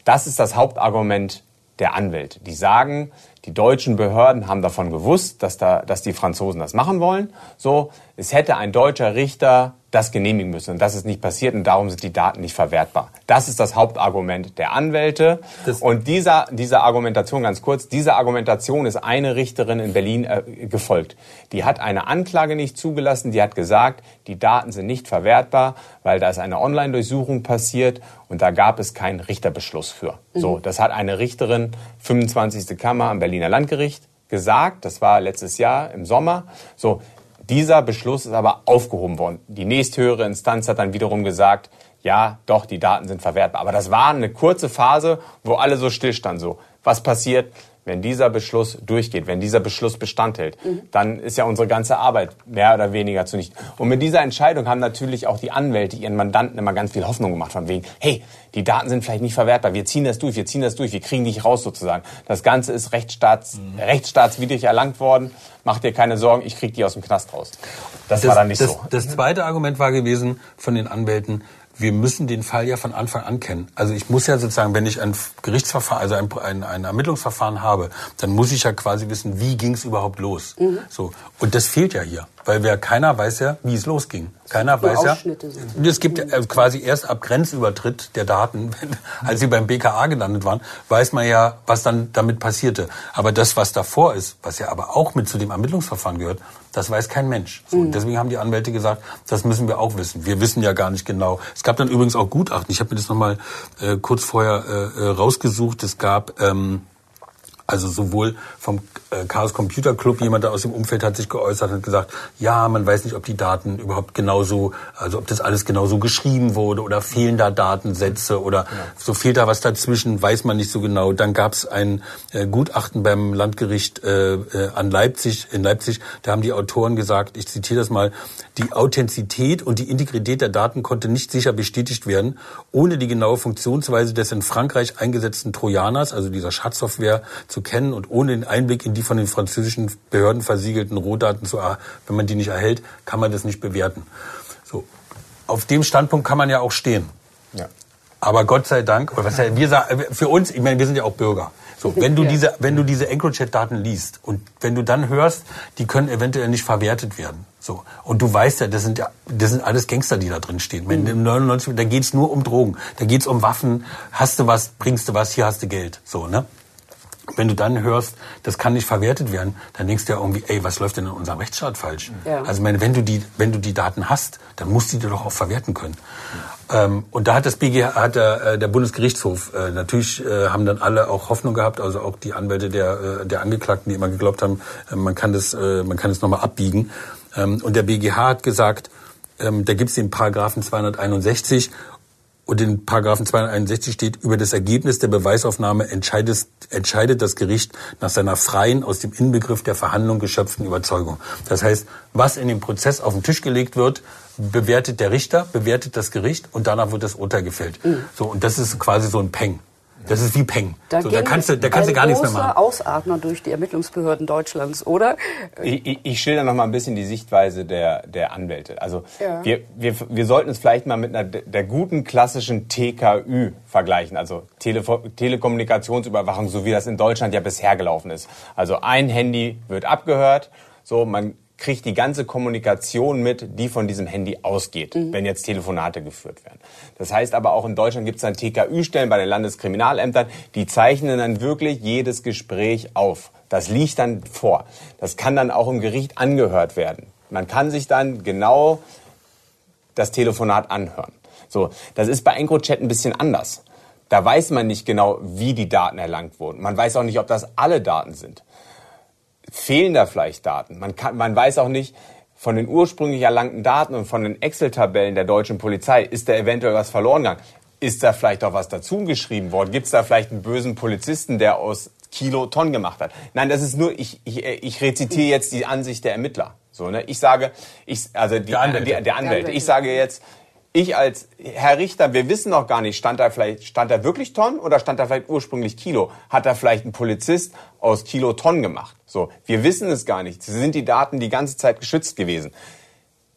Das ist das Hauptargument der Anwälte. Die sagen, die deutschen Behörden haben davon gewusst, dass, da, dass die Franzosen das machen wollen. So, es hätte ein deutscher Richter das genehmigen müssen. Und das ist nicht passiert und darum sind die Daten nicht verwertbar. Das ist das Hauptargument der Anwälte. Das und dieser, dieser Argumentation, ganz kurz, dieser Argumentation ist eine Richterin in Berlin äh, gefolgt. Die hat eine Anklage nicht zugelassen, die hat gesagt, die Daten sind nicht verwertbar, weil da ist eine Online-Durchsuchung passiert und da gab es keinen Richterbeschluss für. Mhm. So, das hat eine Richterin, 25. Kammer am Berliner Landgericht, gesagt. Das war letztes Jahr im Sommer. So, dieser Beschluss ist aber aufgehoben worden. Die nächsthöhere Instanz hat dann wiederum gesagt, ja, doch, die Daten sind verwertbar. Aber das war eine kurze Phase, wo alle so stillstanden. So, was passiert? Wenn dieser Beschluss durchgeht, wenn dieser Beschluss Bestand hält, mhm. dann ist ja unsere ganze Arbeit mehr oder weniger zunichte. Und mit dieser Entscheidung haben natürlich auch die Anwälte ihren Mandanten immer ganz viel Hoffnung gemacht, von wegen, hey, die Daten sind vielleicht nicht verwertbar, wir ziehen das durch, wir ziehen das durch, wir kriegen dich raus sozusagen. Das Ganze ist rechtsstaats, mhm. rechtsstaatswidrig erlangt worden. Mach dir keine Sorgen, ich krieg die aus dem Knast raus. Das, das war dann nicht das, so. Das zweite Argument war gewesen von den Anwälten, wir müssen den Fall ja von Anfang an kennen. Also ich muss ja sozusagen, wenn ich ein Gerichtsverfahren, also ein, ein, ein Ermittlungsverfahren habe, dann muss ich ja quasi wissen, wie ging es überhaupt los. Mhm. So und das fehlt ja hier, weil wer keiner weiß ja, wie es losging. Keiner weiß ja. Es gibt ja also quasi erst ab Grenzübertritt der Daten, [LAUGHS] als sie beim BKA gelandet waren, weiß man ja, was dann damit passierte. Aber das, was davor ist, was ja aber auch mit zu dem Ermittlungsverfahren gehört, das weiß kein Mensch. So, mhm. Deswegen haben die Anwälte gesagt, das müssen wir auch wissen. Wir wissen ja gar nicht genau. Es gab dann übrigens auch Gutachten. Ich habe mir das nochmal äh, kurz vorher äh, äh rausgesucht. Es gab ähm, also sowohl vom äh, Chaos Computer Club, jemand aus dem Umfeld hat sich geäußert und gesagt, ja, man weiß nicht, ob die Daten überhaupt genauso, also ob das alles genauso geschrieben wurde oder fehlen da Datensätze oder ja. so fehlt da was dazwischen, weiß man nicht so genau. Dann gab es ein äh, Gutachten beim Landgericht äh, äh, an Leipzig, in Leipzig, da haben die Autoren gesagt, ich zitiere das mal, die Authentizität und die Integrität der Daten konnte nicht sicher bestätigt werden, ohne die genaue Funktionsweise des in Frankreich eingesetzten Trojaners, also dieser Schadsoftware, zu kennen und ohne den Einblick in die von den französischen Behörden versiegelten Rohdaten zu, wenn man die nicht erhält, kann man das nicht bewerten. So. Auf dem Standpunkt kann man ja auch stehen. Ja. Aber Gott sei Dank, was ja, wir sagen, für uns, ich meine, wir sind ja auch Bürger. So, wenn du ja. diese, wenn du diese EncroChat-Daten liest und wenn du dann hörst, die können eventuell nicht verwertet werden. So. Und du weißt ja, das sind ja, das sind alles Gangster, die da drin stehen. Wenn mhm. im 99, da geht's nur um Drogen, da geht's um Waffen, hast du was, bringst du was, hier hast du Geld. So, ne? Wenn du dann hörst, das kann nicht verwertet werden, dann denkst du ja irgendwie, ey, was läuft denn in unserem Rechtsstaat falsch? Ja. Also meine, wenn du die, wenn du die Daten hast, dann musst du die doch auch verwerten können. Ähm, und da hat das BGH, hat der, äh, der Bundesgerichtshof äh, natürlich äh, haben dann alle auch Hoffnung gehabt, also auch die Anwälte der, äh, der Angeklagten, die immer geglaubt haben, äh, man kann das, man kann das nochmal abbiegen. Ähm, und der BGH hat gesagt, ähm, da gibt es den Paragraphen 261 und in Paragraphen 261 steht, über das Ergebnis der Beweisaufnahme entscheidet, entscheidet das Gericht nach seiner freien, aus dem Inbegriff der Verhandlung geschöpften Überzeugung. Das heißt, was in dem Prozess auf den Tisch gelegt wird, bewertet der Richter, bewertet das Gericht und danach wird das Urteil gefällt. Mhm. So, und das ist quasi so ein Peng. Das ist wie Peng. Da, so, da kannst du, da kannst du gar nichts mehr machen. Ausatmer durch die Ermittlungsbehörden Deutschlands, oder? Ich, ich, ich schilder noch mal ein bisschen die Sichtweise der, der Anwälte. Also ja. wir, wir, wir sollten es vielleicht mal mit einer der guten klassischen TKÜ vergleichen, also Tele Telekommunikationsüberwachung, so wie das in Deutschland ja bisher gelaufen ist. Also ein Handy wird abgehört, so man kriegt die ganze Kommunikation mit, die von diesem Handy ausgeht, mhm. wenn jetzt Telefonate geführt werden. Das heißt aber auch in Deutschland gibt es dann TKÜ-Stellen bei den Landeskriminalämtern, die zeichnen dann wirklich jedes Gespräch auf. Das liegt dann vor. Das kann dann auch im Gericht angehört werden. Man kann sich dann genau das Telefonat anhören. So, das ist bei EncroChat ein bisschen anders. Da weiß man nicht genau, wie die Daten erlangt wurden. Man weiß auch nicht, ob das alle Daten sind fehlen da vielleicht Daten. Man, kann, man weiß auch nicht, von den ursprünglich erlangten Daten und von den Excel-Tabellen der deutschen Polizei, ist da eventuell was verloren gegangen? Ist da vielleicht auch was dazu geschrieben worden? Gibt es da vielleicht einen bösen Polizisten, der aus Kilo Tonnen gemacht hat? Nein, das ist nur, ich, ich, ich rezitiere jetzt die Ansicht der Ermittler. So, ne? Ich sage, ich, also die, der Anwälte. Die, der Anwälte. Ich sage jetzt, ich als Herr Richter, wir wissen noch gar nicht, stand da vielleicht, stand da wirklich Tonnen oder stand da vielleicht ursprünglich Kilo? Hat da vielleicht ein Polizist aus Kilo Tonnen gemacht? So, wir wissen es gar nicht. Sind die Daten die ganze Zeit geschützt gewesen.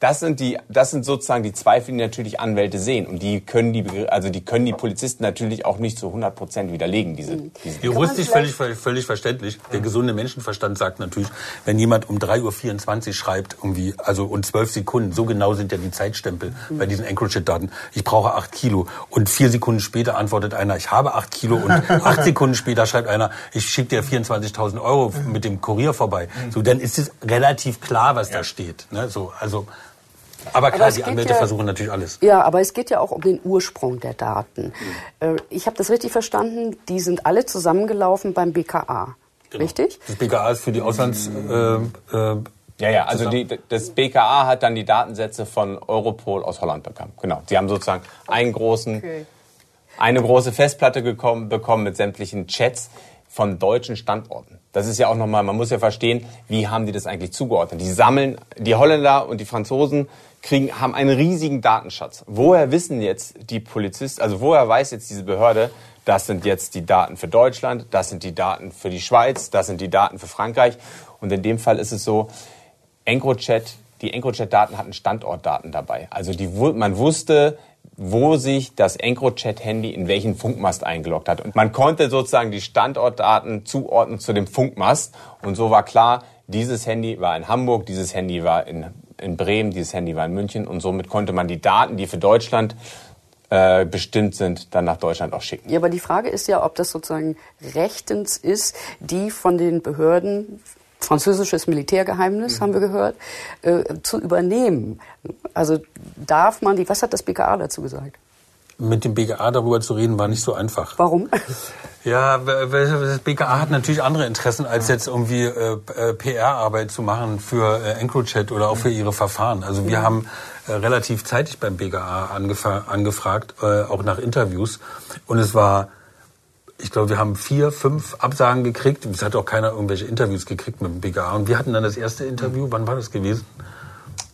Das sind die, das sind sozusagen die Zweifel, die natürlich Anwälte sehen. Und die können die, also die können die Polizisten natürlich auch nicht zu 100 Prozent widerlegen, diese, mhm. diese Juristisch völlig, völlig verständlich. Der gesunde Menschenverstand sagt natürlich, wenn jemand um 3.24 Uhr schreibt, irgendwie, also und 12 Sekunden, so genau sind ja die Zeitstempel bei diesen EncroChat-Daten. Ich brauche 8 Kilo. Und vier Sekunden später antwortet einer, ich habe 8 Kilo. Und 8 [LAUGHS] Sekunden später schreibt einer, ich schicke dir 24.000 Euro mit dem Kurier vorbei. So, dann ist es relativ klar, was ja. da steht. Ne? So, also, aber klar, aber die Anwälte ja, versuchen natürlich alles. Ja, aber es geht ja auch um den Ursprung der Daten. Mhm. Ich habe das richtig verstanden, die sind alle zusammengelaufen beim BKA. Genau. Richtig? Das BKA ist für die Auslands... Äh, äh, ja, ja, also die, das BKA hat dann die Datensätze von Europol aus Holland bekommen. Genau. Sie haben sozusagen einen großen, okay. eine große Festplatte gekommen, bekommen mit sämtlichen Chats von deutschen Standorten. Das ist ja auch nochmal, man muss ja verstehen, wie haben die das eigentlich zugeordnet. Die sammeln, die Holländer und die Franzosen kriegen, haben einen riesigen Datenschatz. Woher wissen jetzt die Polizisten, also woher weiß jetzt diese Behörde, das sind jetzt die Daten für Deutschland, das sind die Daten für die Schweiz, das sind die Daten für Frankreich. Und in dem Fall ist es so, EncroChat, die EncroChat-Daten hatten Standortdaten dabei. Also die, man wusste, wo sich das EncroChat-Handy in welchen Funkmast eingeloggt hat. Und man konnte sozusagen die Standortdaten zuordnen zu dem Funkmast. Und so war klar, dieses Handy war in Hamburg, dieses Handy war in in Bremen, dieses Handy war in München und somit konnte man die Daten, die für Deutschland äh, bestimmt sind, dann nach Deutschland auch schicken. Ja, aber die Frage ist ja, ob das sozusagen rechtens ist, die von den Behörden französisches Militärgeheimnis, mhm. haben wir gehört, äh, zu übernehmen. Also darf man die, was hat das BKA dazu gesagt? Mit dem BKA darüber zu reden, war nicht so einfach. Warum? [LAUGHS] Ja, das BKA hat natürlich andere Interessen, als jetzt irgendwie äh, äh PR-Arbeit zu machen für äh, EncroChat oder auch für ihre Verfahren. Also wir haben äh, relativ zeitig beim BKA angefragt, äh, auch nach Interviews. Und es war, ich glaube, wir haben vier, fünf Absagen gekriegt. Es hat auch keiner irgendwelche Interviews gekriegt mit dem BKA. Und wir hatten dann das erste Interview. Wann war das gewesen?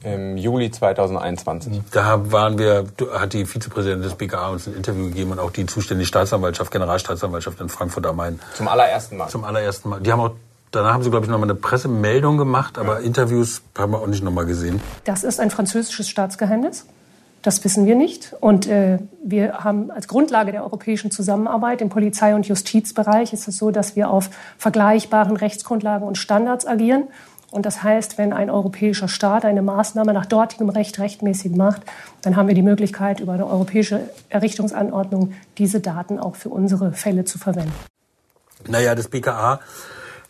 Im Juli 2021. Da waren wir, hat die Vizepräsidentin des BKA uns ein Interview gegeben und auch die zuständige Staatsanwaltschaft, Generalstaatsanwaltschaft in Frankfurt am Main. Zum allerersten Mal. Zum allerersten Mal. Die haben auch Danach haben sie, glaube ich, nochmal eine Pressemeldung gemacht, aber ja. Interviews haben wir auch nicht nochmal gesehen. Das ist ein französisches Staatsgeheimnis. Das wissen wir nicht. Und äh, wir haben als Grundlage der europäischen Zusammenarbeit im Polizei- und Justizbereich ist es so, dass wir auf vergleichbaren Rechtsgrundlagen und Standards agieren. Und das heißt, wenn ein europäischer Staat eine Maßnahme nach dortigem Recht rechtmäßig macht, dann haben wir die Möglichkeit, über eine europäische Errichtungsanordnung diese Daten auch für unsere Fälle zu verwenden. Naja, das BKA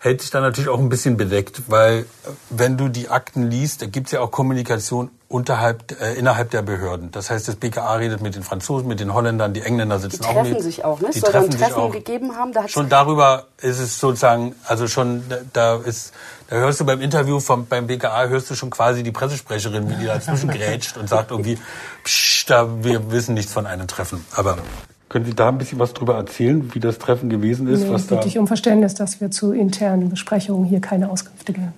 hält sich da natürlich auch ein bisschen bedeckt, weil äh, wenn du die Akten liest, da gibt es ja auch Kommunikation unterhalb, äh, innerhalb der Behörden. Das heißt, das BKA redet mit den Franzosen, mit den Holländern, die Engländer sitzen die auch mit. Die treffen sich auch, ne? Die Soll treffen ein Treffen gegeben haben? Da schon darüber ist es sozusagen, also schon, da ist, da hörst du beim Interview vom, beim BKA, hörst du schon quasi die Pressesprecherin, wie die dazwischen [LAUGHS] grätscht und sagt irgendwie, psch, da, wir wissen nichts von einem Treffen. Aber können Sie da ein bisschen was darüber erzählen, wie das Treffen gewesen ist? Nee, was bitte ich um Verständnis, dass wir zu internen Besprechungen hier keine Auskünfte geben.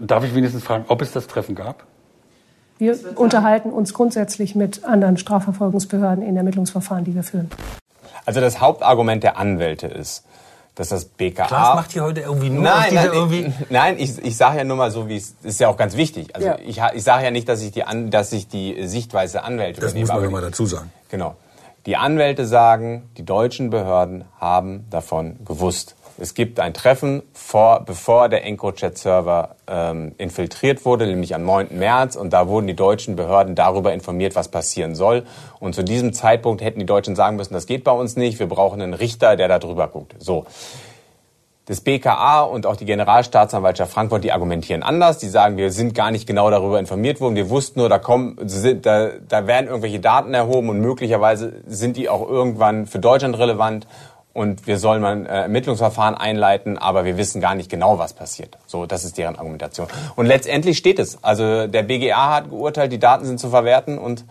Darf ich wenigstens fragen, ob es das Treffen gab? Wir unterhalten uns grundsätzlich mit anderen Strafverfolgungsbehörden in Ermittlungsverfahren, die wir führen. Also das Hauptargument der Anwälte ist, dass das BKA. Klaas macht hier heute irgendwie nur nein, nein, irgendwie ich, nein, ich, ich sage ja nur mal so, wie es ist ja auch ganz wichtig. Also ja. ich, ich sage ja nicht, dass ich die, dass ich die Sichtweise Anwälte das übernehme. Das muss man ja mal dazu sagen. Genau. Die Anwälte sagen, die deutschen Behörden haben davon gewusst. Es gibt ein Treffen, vor, bevor der EncroChat-Server ähm, infiltriert wurde, nämlich am 9. März. Und da wurden die deutschen Behörden darüber informiert, was passieren soll. Und zu diesem Zeitpunkt hätten die Deutschen sagen müssen, das geht bei uns nicht, wir brauchen einen Richter, der da drüber guckt. So das BKA und auch die Generalstaatsanwaltschaft Frankfurt, die argumentieren anders. Die sagen, wir sind gar nicht genau darüber informiert worden. Wir wussten nur, da kommen, da, da werden irgendwelche Daten erhoben und möglicherweise sind die auch irgendwann für Deutschland relevant und wir sollen mal ein äh, Ermittlungsverfahren einleiten, aber wir wissen gar nicht genau, was passiert. So, das ist deren Argumentation. Und letztendlich steht es. Also der BGA hat geurteilt, die Daten sind zu verwerten und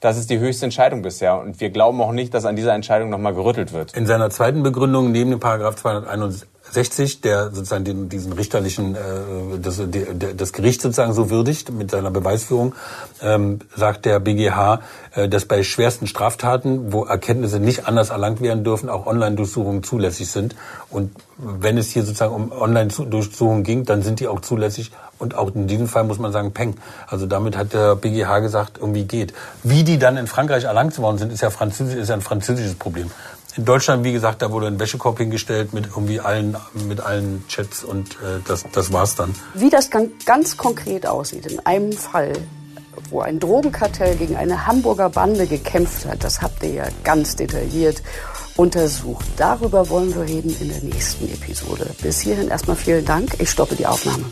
das ist die höchste Entscheidung bisher. Und wir glauben auch nicht, dass an dieser Entscheidung nochmal gerüttelt wird. In seiner zweiten Begründung neben dem Paragraph 261 60, der sozusagen den, diesen richterlichen, äh, das, der, das Gericht sozusagen so würdigt mit seiner Beweisführung, ähm, sagt der BGH, äh, dass bei schwersten Straftaten, wo Erkenntnisse nicht anders erlangt werden dürfen, auch Online-Durchsuchungen zulässig sind. Und wenn es hier sozusagen um Online-Durchsuchungen ging, dann sind die auch zulässig. Und auch in diesem Fall muss man sagen, Peng. Also damit hat der BGH gesagt, irgendwie geht. Wie die dann in Frankreich erlangt worden sind, ist ja, französisch, ist ja ein französisches Problem. In Deutschland, wie gesagt, da wurde ein Wäschekorb hingestellt mit irgendwie allen, mit allen Chats und äh, das, das war's dann. Wie das ganz konkret aussieht, in einem Fall, wo ein Drogenkartell gegen eine Hamburger Bande gekämpft hat, das habt ihr ja ganz detailliert untersucht. Darüber wollen wir reden in der nächsten Episode. Bis hierhin erstmal vielen Dank. Ich stoppe die Aufnahme.